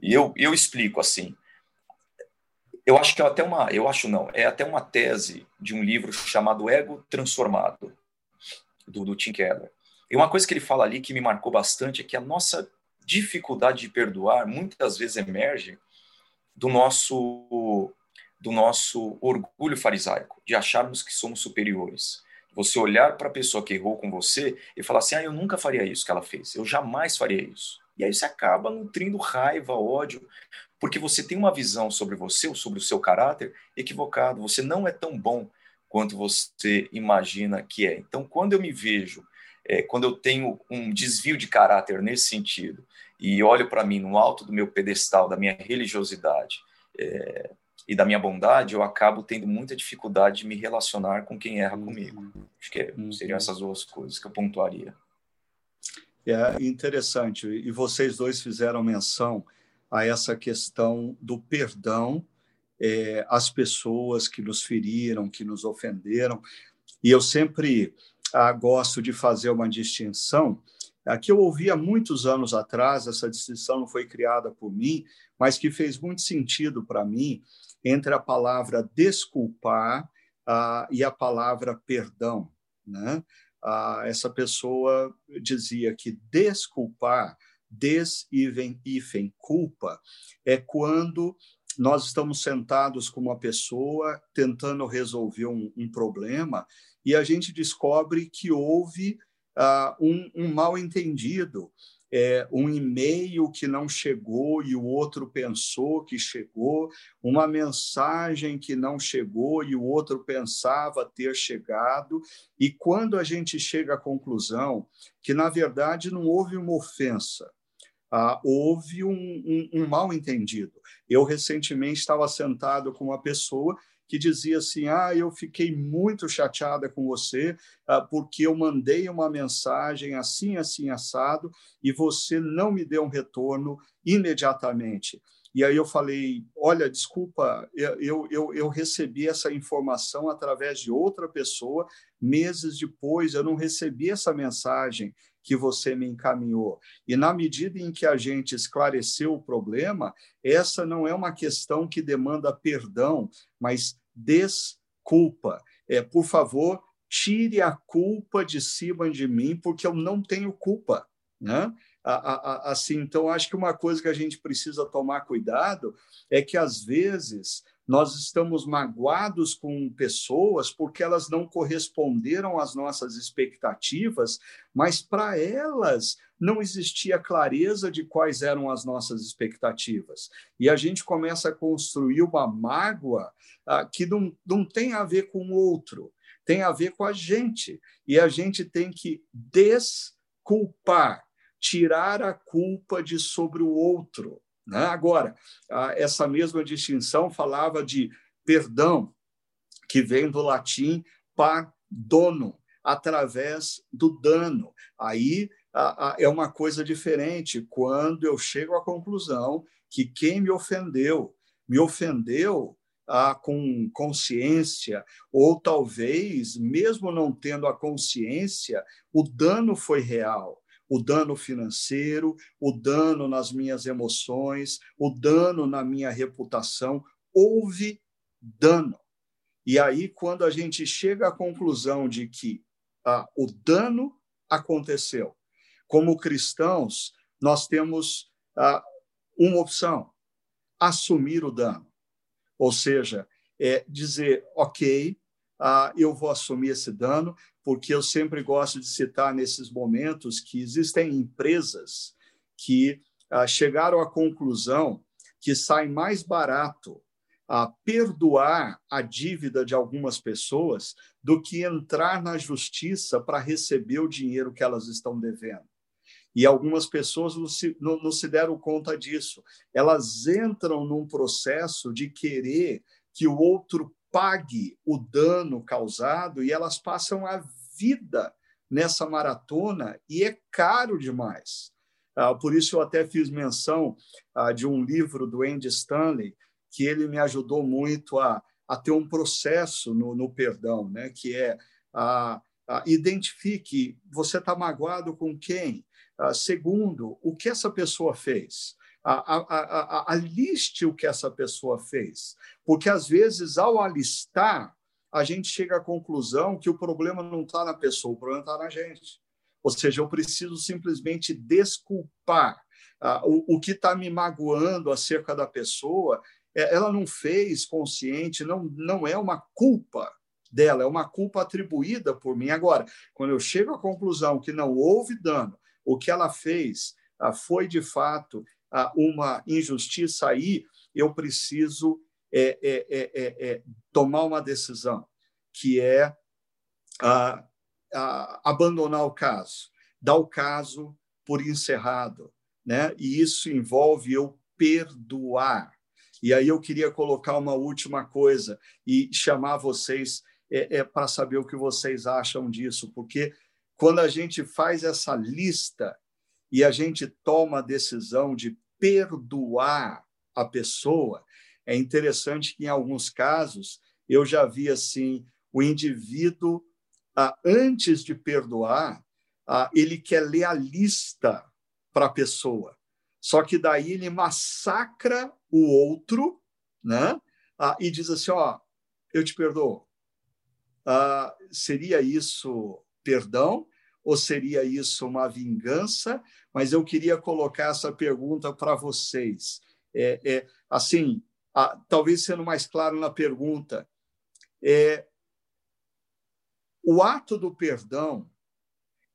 E eu, eu explico assim. Eu acho que é até uma, eu acho não, é até uma tese de um livro chamado Ego Transformado, do, do Tim Keller. E uma coisa que ele fala ali que me marcou bastante é que a nossa dificuldade de perdoar muitas vezes emerge do nosso do nosso orgulho farisaico, de acharmos que somos superiores. Você olhar para a pessoa que errou com você e falar assim: ah, eu nunca faria isso que ela fez, eu jamais faria isso. E aí você acaba nutrindo raiva, ódio, porque você tem uma visão sobre você ou sobre o seu caráter equivocado. Você não é tão bom quanto você imagina que é. Então, quando eu me vejo, é, quando eu tenho um desvio de caráter nesse sentido, e olho para mim no alto do meu pedestal, da minha religiosidade, é, e da minha bondade, eu acabo tendo muita dificuldade de me relacionar com quem erra comigo. Acho que uhum. seriam essas duas coisas que eu pontuaria. É interessante. E vocês dois fizeram menção a essa questão do perdão é, às pessoas que nos feriram, que nos ofenderam. E eu sempre ah, gosto de fazer uma distinção. Aqui eu ouvi há muitos anos atrás, essa distinção não foi criada por mim, mas que fez muito sentido para mim, entre a palavra desculpar uh, e a palavra perdão. Né? Uh, essa pessoa dizia que desculpar, des ifen culpa, é quando nós estamos sentados com uma pessoa tentando resolver um, um problema e a gente descobre que houve uh, um, um mal entendido é, um e-mail que não chegou e o outro pensou que chegou, uma mensagem que não chegou e o outro pensava ter chegado, e quando a gente chega à conclusão que, na verdade, não houve uma ofensa, ah, houve um, um, um mal entendido. Eu recentemente estava sentado com uma pessoa que dizia assim: Ah, eu fiquei muito chateada com você ah, porque eu mandei uma mensagem assim, assim, assado, e você não me deu um retorno imediatamente. E aí eu falei: Olha, desculpa, eu, eu, eu recebi essa informação através de outra pessoa. Meses depois, eu não recebi essa mensagem que você me encaminhou. E na medida em que a gente esclareceu o problema, essa não é uma questão que demanda perdão, mas desculpa. É, por favor, tire a culpa de cima de mim, porque eu não tenho culpa, né? Assim, então acho que uma coisa que a gente precisa tomar cuidado é que às vezes nós estamos magoados com pessoas porque elas não corresponderam às nossas expectativas, mas para elas não existia clareza de quais eram as nossas expectativas. E a gente começa a construir uma mágoa ah, que não, não tem a ver com o outro, tem a ver com a gente. E a gente tem que desculpar, tirar a culpa de sobre o outro. Né? Agora, essa mesma distinção falava de perdão, que vem do latim dono através do dano. Aí é uma coisa diferente quando eu chego à conclusão que quem me ofendeu, me ofendeu ah, com consciência, ou talvez, mesmo não tendo a consciência, o dano foi real o dano financeiro, o dano nas minhas emoções, o dano na minha reputação. Houve dano. E aí, quando a gente chega à conclusão de que ah, o dano aconteceu, como cristãos, nós temos ah, uma opção: assumir o dano. Ou seja, é dizer, ok, ah, eu vou assumir esse dano, porque eu sempre gosto de citar nesses momentos que existem empresas que ah, chegaram à conclusão que sai mais barato a perdoar a dívida de algumas pessoas do que entrar na justiça para receber o dinheiro que elas estão devendo. E algumas pessoas não se, não, não se deram conta disso. Elas entram num processo de querer que o outro pague o dano causado e elas passam a vida nessa maratona e é caro demais. Ah, por isso eu até fiz menção ah, de um livro do Andy Stanley que ele me ajudou muito a, a ter um processo no, no perdão, né? que é a, a identifique você está magoado com quem. Ah, segundo, o que essa pessoa fez a, a, aliste o que essa pessoa fez. Porque, às vezes, ao alistar, a gente chega à conclusão que o problema não está na pessoa, o problema está na gente. Ou seja, eu preciso simplesmente desculpar ah, o, o que está me magoando acerca da pessoa. É, ela não fez consciente, não, não é uma culpa dela, é uma culpa atribuída por mim. Agora, quando eu chego à conclusão que não houve dano, o que ela fez ah, foi de fato uma injustiça aí, eu preciso é, é, é, é, tomar uma decisão, que é abandonar o caso, dar o caso por encerrado. Né? E isso envolve eu perdoar. E aí eu queria colocar uma última coisa e chamar vocês é, é para saber o que vocês acham disso, porque quando a gente faz essa lista e a gente toma a decisão de perdoar a pessoa, é interessante que, em alguns casos, eu já vi assim: o indivíduo, ah, antes de perdoar, ah, ele quer ler a lista para a pessoa. Só que daí ele massacra o outro né? Ah, e diz assim: Ó, eu te perdoo. Seria isso perdão? Ou seria isso uma vingança? Mas eu queria colocar essa pergunta para vocês. É, é, assim, a, talvez sendo mais claro na pergunta, é, o ato do perdão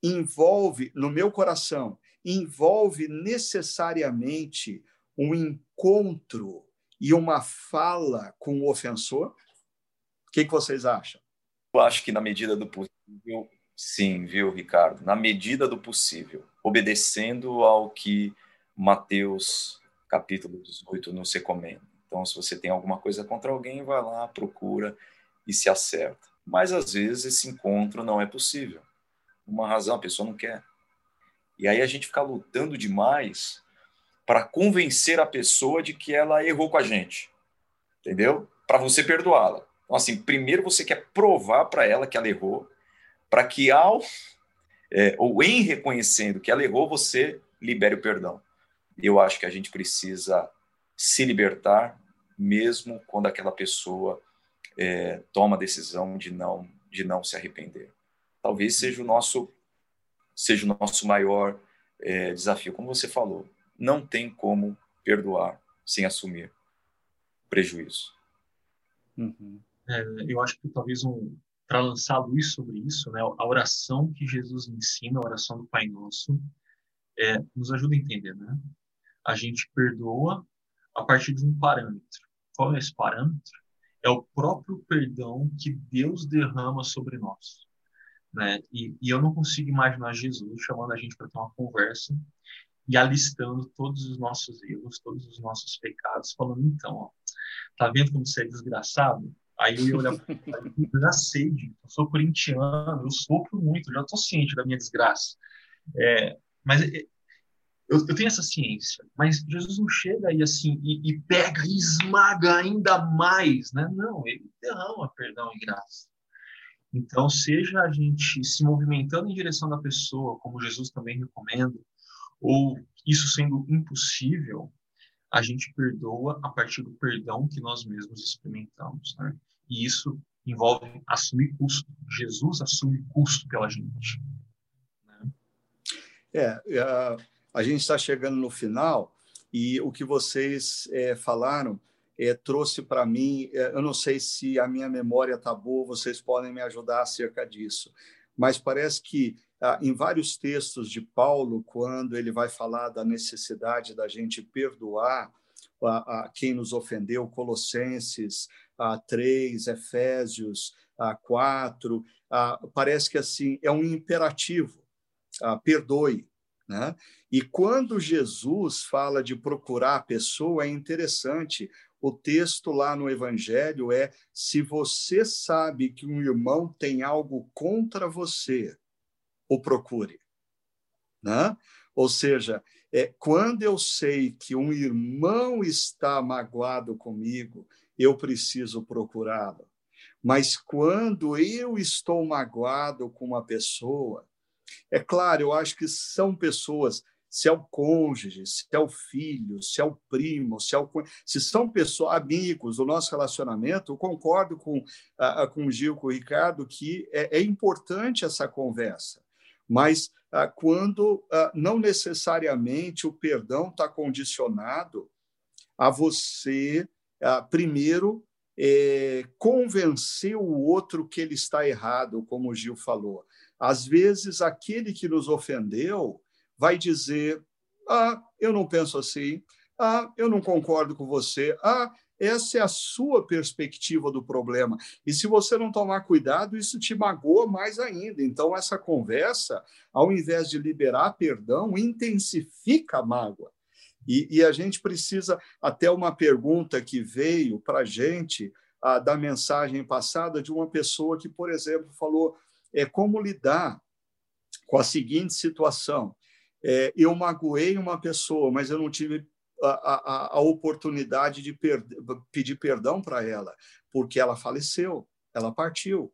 envolve, no meu coração, envolve necessariamente um encontro e uma fala com o ofensor? O que, que vocês acham? Eu acho que, na medida do possível, Sim, viu, Ricardo? Na medida do possível, obedecendo ao que Mateus capítulo 18 nos recomenda. Então, se você tem alguma coisa contra alguém, vai lá, procura e se acerta. Mas às vezes esse encontro não é possível. Uma razão, a pessoa não quer. E aí a gente fica lutando demais para convencer a pessoa de que ela errou com a gente. Entendeu? Para você perdoá-la. Então, assim, primeiro você quer provar para ela que ela errou, para que ao é, ou em reconhecendo que ela errou, você libere o perdão. Eu acho que a gente precisa se libertar, mesmo quando aquela pessoa é, toma a decisão de não de não se arrepender. Talvez seja o nosso seja o nosso maior é, desafio, como você falou. Não tem como perdoar sem assumir prejuízo. Uhum. É, eu acho que talvez um para lançar luz sobre isso, né, a oração que Jesus ensina, a oração do Pai Nosso, é, nos ajuda a entender, né? A gente perdoa a partir de um parâmetro. Qual é esse parâmetro? É o próprio perdão que Deus derrama sobre nós. Né? E, e eu não consigo imaginar Jesus chamando a gente para ter uma conversa e alistando todos os nossos erros, todos os nossos pecados, falando, então, ó, tá vendo como você é desgraçado? Aí eu ia já sei eu sou corintiano, eu sofro muito, já estou ciente da minha desgraça. É, mas é, eu, eu, tenho essa ciência, mas Jesus não chega aí assim e, e, pega e esmaga ainda mais, né? Não, ele derrama perdão e graça. Então, seja a gente se movimentando em direção da pessoa, como Jesus também recomenda, ou isso sendo impossível, a gente perdoa a partir do perdão que nós mesmos experimentamos, né? E isso envolve assumir custo. Jesus assume custo pela gente. Né? É, é a gente está chegando no final e o que vocês é, falaram é, trouxe para mim, é, eu não sei se a minha memória está boa, vocês podem me ajudar acerca disso, mas parece que em vários textos de Paulo, quando ele vai falar da necessidade da gente perdoar a, quem nos ofendeu, Colossenses a 3, Efésios a 4, a, parece que assim é um imperativo, perdoe. Né? E quando Jesus fala de procurar a pessoa, é interessante. O texto lá no Evangelho é: se você sabe que um irmão tem algo contra você, o procure. Né? Ou seja, é, quando eu sei que um irmão está magoado comigo, eu preciso procurá-lo. Mas quando eu estou magoado com uma pessoa, é claro, eu acho que são pessoas, se é o cônjuge, se é o filho, se é o primo, se, é o, se são pessoas, amigos do nosso relacionamento, eu concordo com, uh, com o Gil, com o Ricardo, que é, é importante essa conversa. Mas uh, quando uh, não necessariamente o perdão está condicionado a você, primeiro, é, convencer o outro que ele está errado, como o Gil falou. Às vezes, aquele que nos ofendeu vai dizer: Ah, eu não penso assim. Ah, eu não concordo com você. Ah, essa é a sua perspectiva do problema. E se você não tomar cuidado, isso te magoa mais ainda. Então, essa conversa, ao invés de liberar perdão, intensifica a mágoa. E, e a gente precisa, até uma pergunta que veio para a gente da mensagem passada de uma pessoa que, por exemplo, falou: é como lidar com a seguinte situação. É, eu magoei uma pessoa, mas eu não tive a, a, a oportunidade de per, pedir perdão para ela, porque ela faleceu, ela partiu.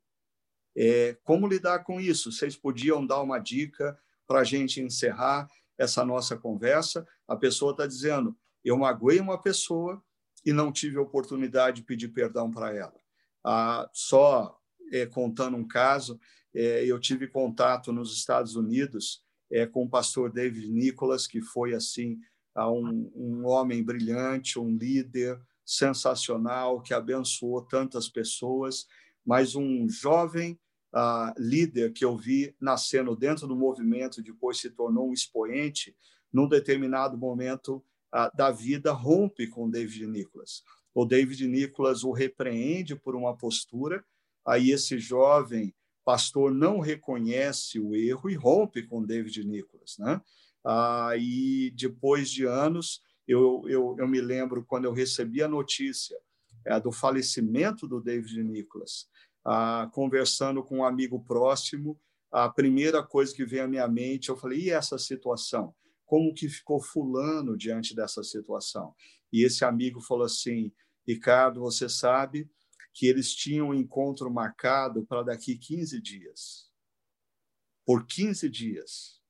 É, como lidar com isso? Vocês podiam dar uma dica para a gente encerrar essa nossa conversa? A pessoa está dizendo: eu magoei uma pessoa e não tive a oportunidade de pedir perdão para ela. Ah, só é, contando um caso, é, eu tive contato nos Estados Unidos é, com o pastor David Nicholas, que foi assim um, um homem brilhante, um líder sensacional que abençoou tantas pessoas, mas um jovem uh, líder que eu vi nascendo dentro do movimento, depois se tornou um expoente, num determinado momento uh, da vida rompe com David Nicholas. O David Nicholas o repreende por uma postura, aí esse jovem pastor não reconhece o erro e rompe com David Nicholas, né? Ah, e depois de anos Eu, eu, eu me lembro quando eu recebi a notícia é, do falecimento do David Nicholas, ah, conversando com um amigo próximo, a primeira coisa que veio à minha mente, eu falei, e essa situação? Como que ficou fulano diante dessa situação? E esse amigo falou assim, Ricardo, você sabe que eles tinham um encontro marcado para daqui 15 dias. Por 15 dias.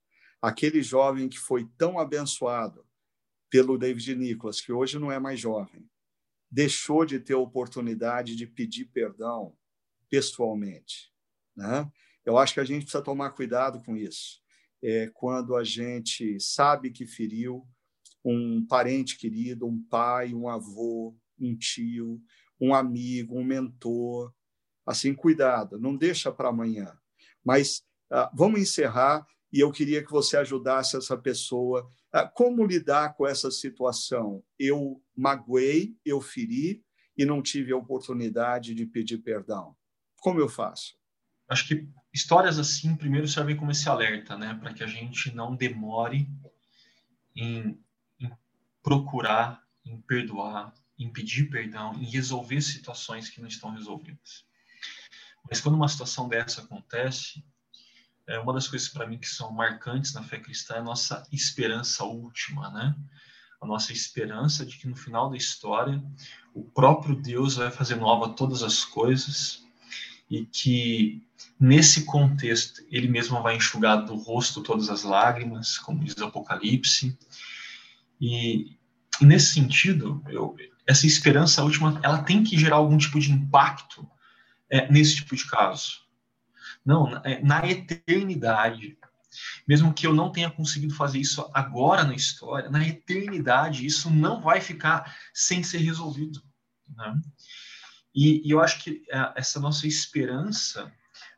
Aquele jovem que foi tão abençoado pelo David Nicholas, que hoje não é mais jovem, deixou de ter oportunidade de pedir perdão pessoalmente. Né? Eu acho que a gente precisa tomar cuidado com isso. É, quando a gente sabe que feriu um parente querido, um pai, um avô, um tio, um amigo, um mentor. Assim, cuidado, não deixa para amanhã. Mas ah, vamos encerrar e eu queria que você ajudasse essa pessoa. Como lidar com essa situação? Eu magoei, eu feri e não tive a oportunidade de pedir perdão. Como eu faço? Acho que histórias assim, primeiro, servem como esse alerta, né? Para que a gente não demore em, em procurar, em perdoar, em pedir perdão, em resolver situações que não estão resolvidas. Mas quando uma situação dessa acontece, é uma das coisas para mim que são marcantes na fé cristã é a nossa esperança última, né? A nossa esperança de que no final da história o próprio Deus vai fazer nova todas as coisas e que nesse contexto ele mesmo vai enxugar do rosto todas as lágrimas, como diz o Apocalipse. E, e nesse sentido, eu, essa esperança última, ela tem que gerar algum tipo de impacto é, nesse tipo de caso. Não, na, é, na eternidade, mesmo que eu não tenha conseguido fazer isso agora na história, na eternidade isso não vai ficar sem ser resolvido. Né? E, e, eu acho que é, essa nossa esperança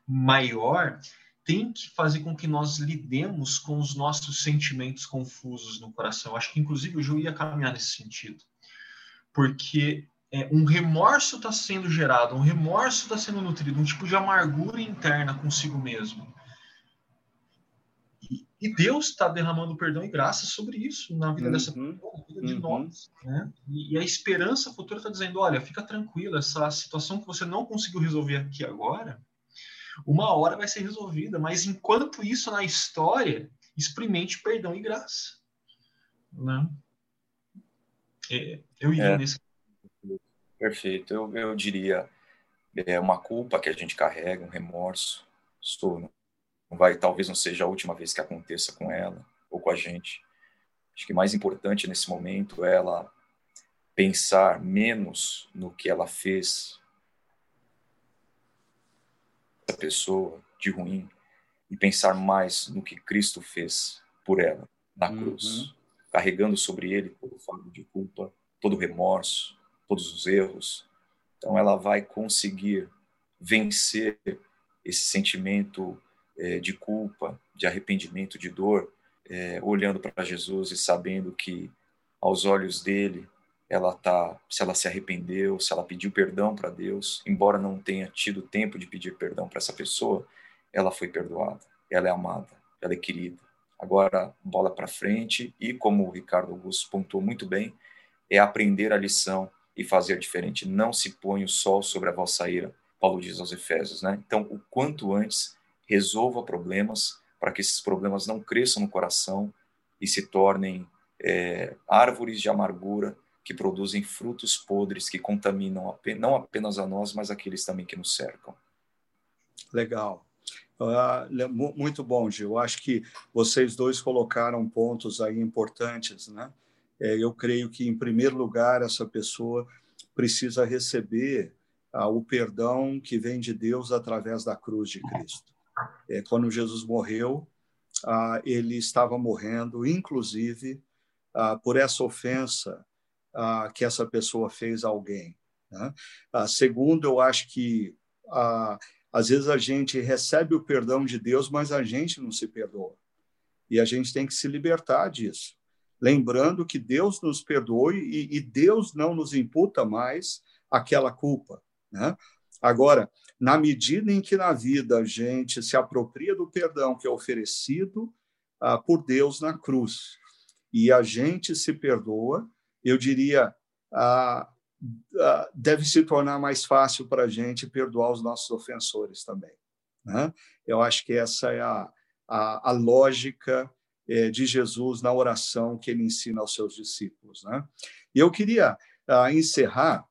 maior tem que fazer com que nós lidemos com os nossos sentimentos confusos no coração. Eu acho que, inclusive, o Ju ia caminhar nesse sentido porque é, um remorso está sendo gerado, um remorso está sendo nutrido, um tipo de amargura interna consigo mesmo. E, e Deus está derramando perdão e graça sobre isso na vida uhum, dessa pessoa, na vida de uhum. nós. Né? E, e, a esperança futura está dizendo: olha, fica tranquila, essa situação que você não conseguiu resolver aqui agora, uma hora vai ser resolvida, mas enquanto isso na história, experimente perdão e graça. Né? É, eu iria é. nesse. Perfeito. Eu, eu diria é uma culpa que a gente carrega, um remorso. Estou, não vai, talvez não seja a última vez que aconteça com ela ou com a gente. Acho que mais importante nesse momento é ela pensar menos no que ela fez essa pessoa de ruim e pensar mais no que Cristo fez por ela na cruz. Uhum carregando sobre ele todo o fardo de culpa, todo o remorso, todos os erros. Então, ela vai conseguir vencer esse sentimento é, de culpa, de arrependimento, de dor, é, olhando para Jesus e sabendo que, aos olhos dele, ela tá, se ela se arrependeu, se ela pediu perdão para Deus, embora não tenha tido tempo de pedir perdão para essa pessoa, ela foi perdoada, ela é amada, ela é querida. Agora, bola para frente e, como o Ricardo Augusto pontuou muito bem, é aprender a lição e fazer diferente. Não se põe o sol sobre a vossa ira, Paulo diz aos Efésios. Né? Então, o quanto antes, resolva problemas para que esses problemas não cresçam no coração e se tornem é, árvores de amargura que produzem frutos podres que contaminam não apenas a nós, mas aqueles também que nos cercam. Legal. Ah, muito bom, Gil. Acho que vocês dois colocaram pontos aí importantes, né? É, eu creio que, em primeiro lugar, essa pessoa precisa receber ah, o perdão que vem de Deus através da cruz de Cristo. É, quando Jesus morreu, ah, ele estava morrendo, inclusive, por essa ofensa que essa pessoa fez a alguém. Né? segundo, eu acho que às vezes a gente recebe o perdão de Deus, mas a gente não se perdoa. E a gente tem que se libertar disso. Lembrando que Deus nos perdoou e, e Deus não nos imputa mais aquela culpa. Né? Agora, na medida em que na vida a gente se apropria do perdão que é oferecido ah, por Deus na cruz, e a gente se perdoa, eu diria, ah, ah, deve se tornar mais fácil para a gente perdoar os nossos ofensores também. Né? Eu acho que essa é a, a, a lógica de Jesus na oração que ele ensina aos seus discípulos. Né? E eu queria ah, encerrar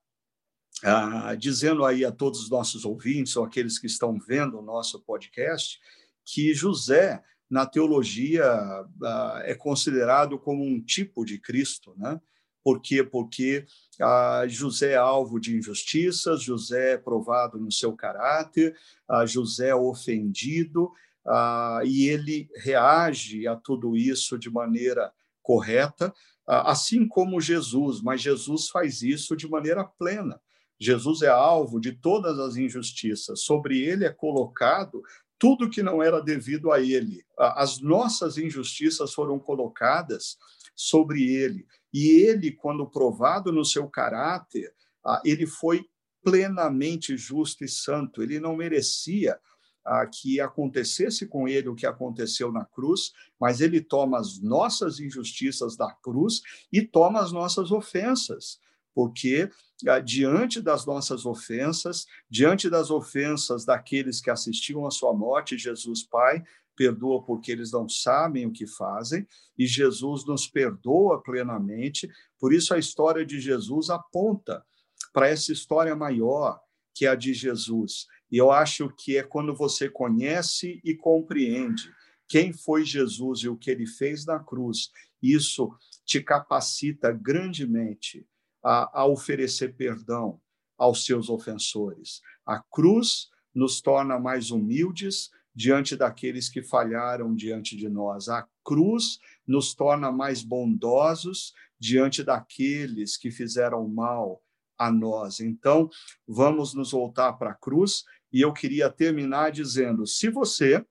ah, dizendo aí a todos os nossos ouvintes ou aqueles que estão vendo o nosso podcast que José na teologia ah, é considerado como um tipo de Cristo, né? Por quê? Porque ah, José é alvo de injustiças, José é provado no seu caráter, ah, José é ofendido, ah, e ele reage a tudo isso de maneira correta, ah, assim como Jesus, mas Jesus faz isso de maneira plena. Jesus é alvo de todas as injustiças, sobre ele é colocado tudo que não era devido a ele. As nossas injustiças foram colocadas sobre ele. E ele, quando provado no seu caráter, ah, ele foi plenamente justo e santo. Ele não merecia ah, que acontecesse com ele o que aconteceu na cruz, mas ele toma as nossas injustiças da cruz e toma as nossas ofensas porque ah, diante das nossas ofensas, diante das ofensas daqueles que assistiam à sua morte, Jesus Pai perdoa porque eles não sabem o que fazem, e Jesus nos perdoa plenamente. Por isso a história de Jesus aponta para essa história maior que é a de Jesus. E eu acho que é quando você conhece e compreende quem foi Jesus e o que ele fez na cruz, isso te capacita grandemente a, a oferecer perdão aos seus ofensores. A cruz nos torna mais humildes diante daqueles que falharam diante de nós. A cruz nos torna mais bondosos diante daqueles que fizeram mal a nós. Então, vamos nos voltar para a cruz e eu queria terminar dizendo: se você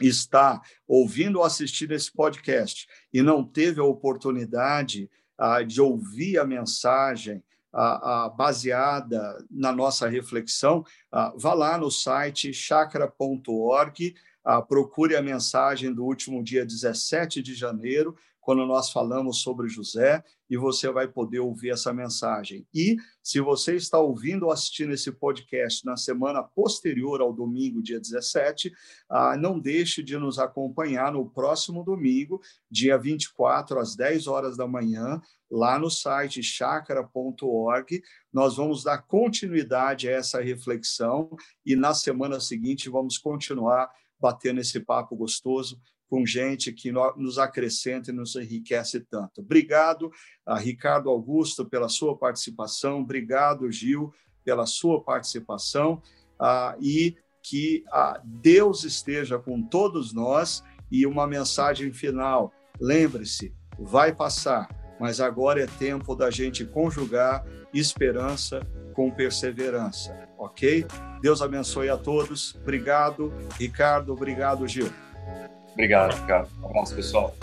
está ouvindo ou assistindo esse podcast e não teve a oportunidade de ouvir a mensagem baseada na nossa reflexão, vá lá no site chakra.org, procure a mensagem do último dia 17 de janeiro, quando nós falamos sobre José, e você vai poder ouvir essa mensagem. E, se você está ouvindo ou assistindo esse podcast na semana posterior ao domingo, dia 17, ah, não deixe de nos acompanhar no próximo domingo, dia 24, às 10 horas da manhã, lá no site chakra.org. Nós vamos dar continuidade a essa reflexão e, na semana seguinte, vamos continuar batendo esse papo gostoso com gente que nos acrescenta e nos enriquece tanto. Obrigado, a Ricardo Augusto, pela sua participação, obrigado, Gil, pela sua participação, ah, e que ah, Deus esteja com todos nós. E uma mensagem final: lembre-se, vai passar, mas agora é tempo da gente conjugar esperança com perseverança, ok? Deus abençoe a todos. Obrigado, Ricardo. Obrigado, Gil. Obrigado, cara. Um abraço, pessoal.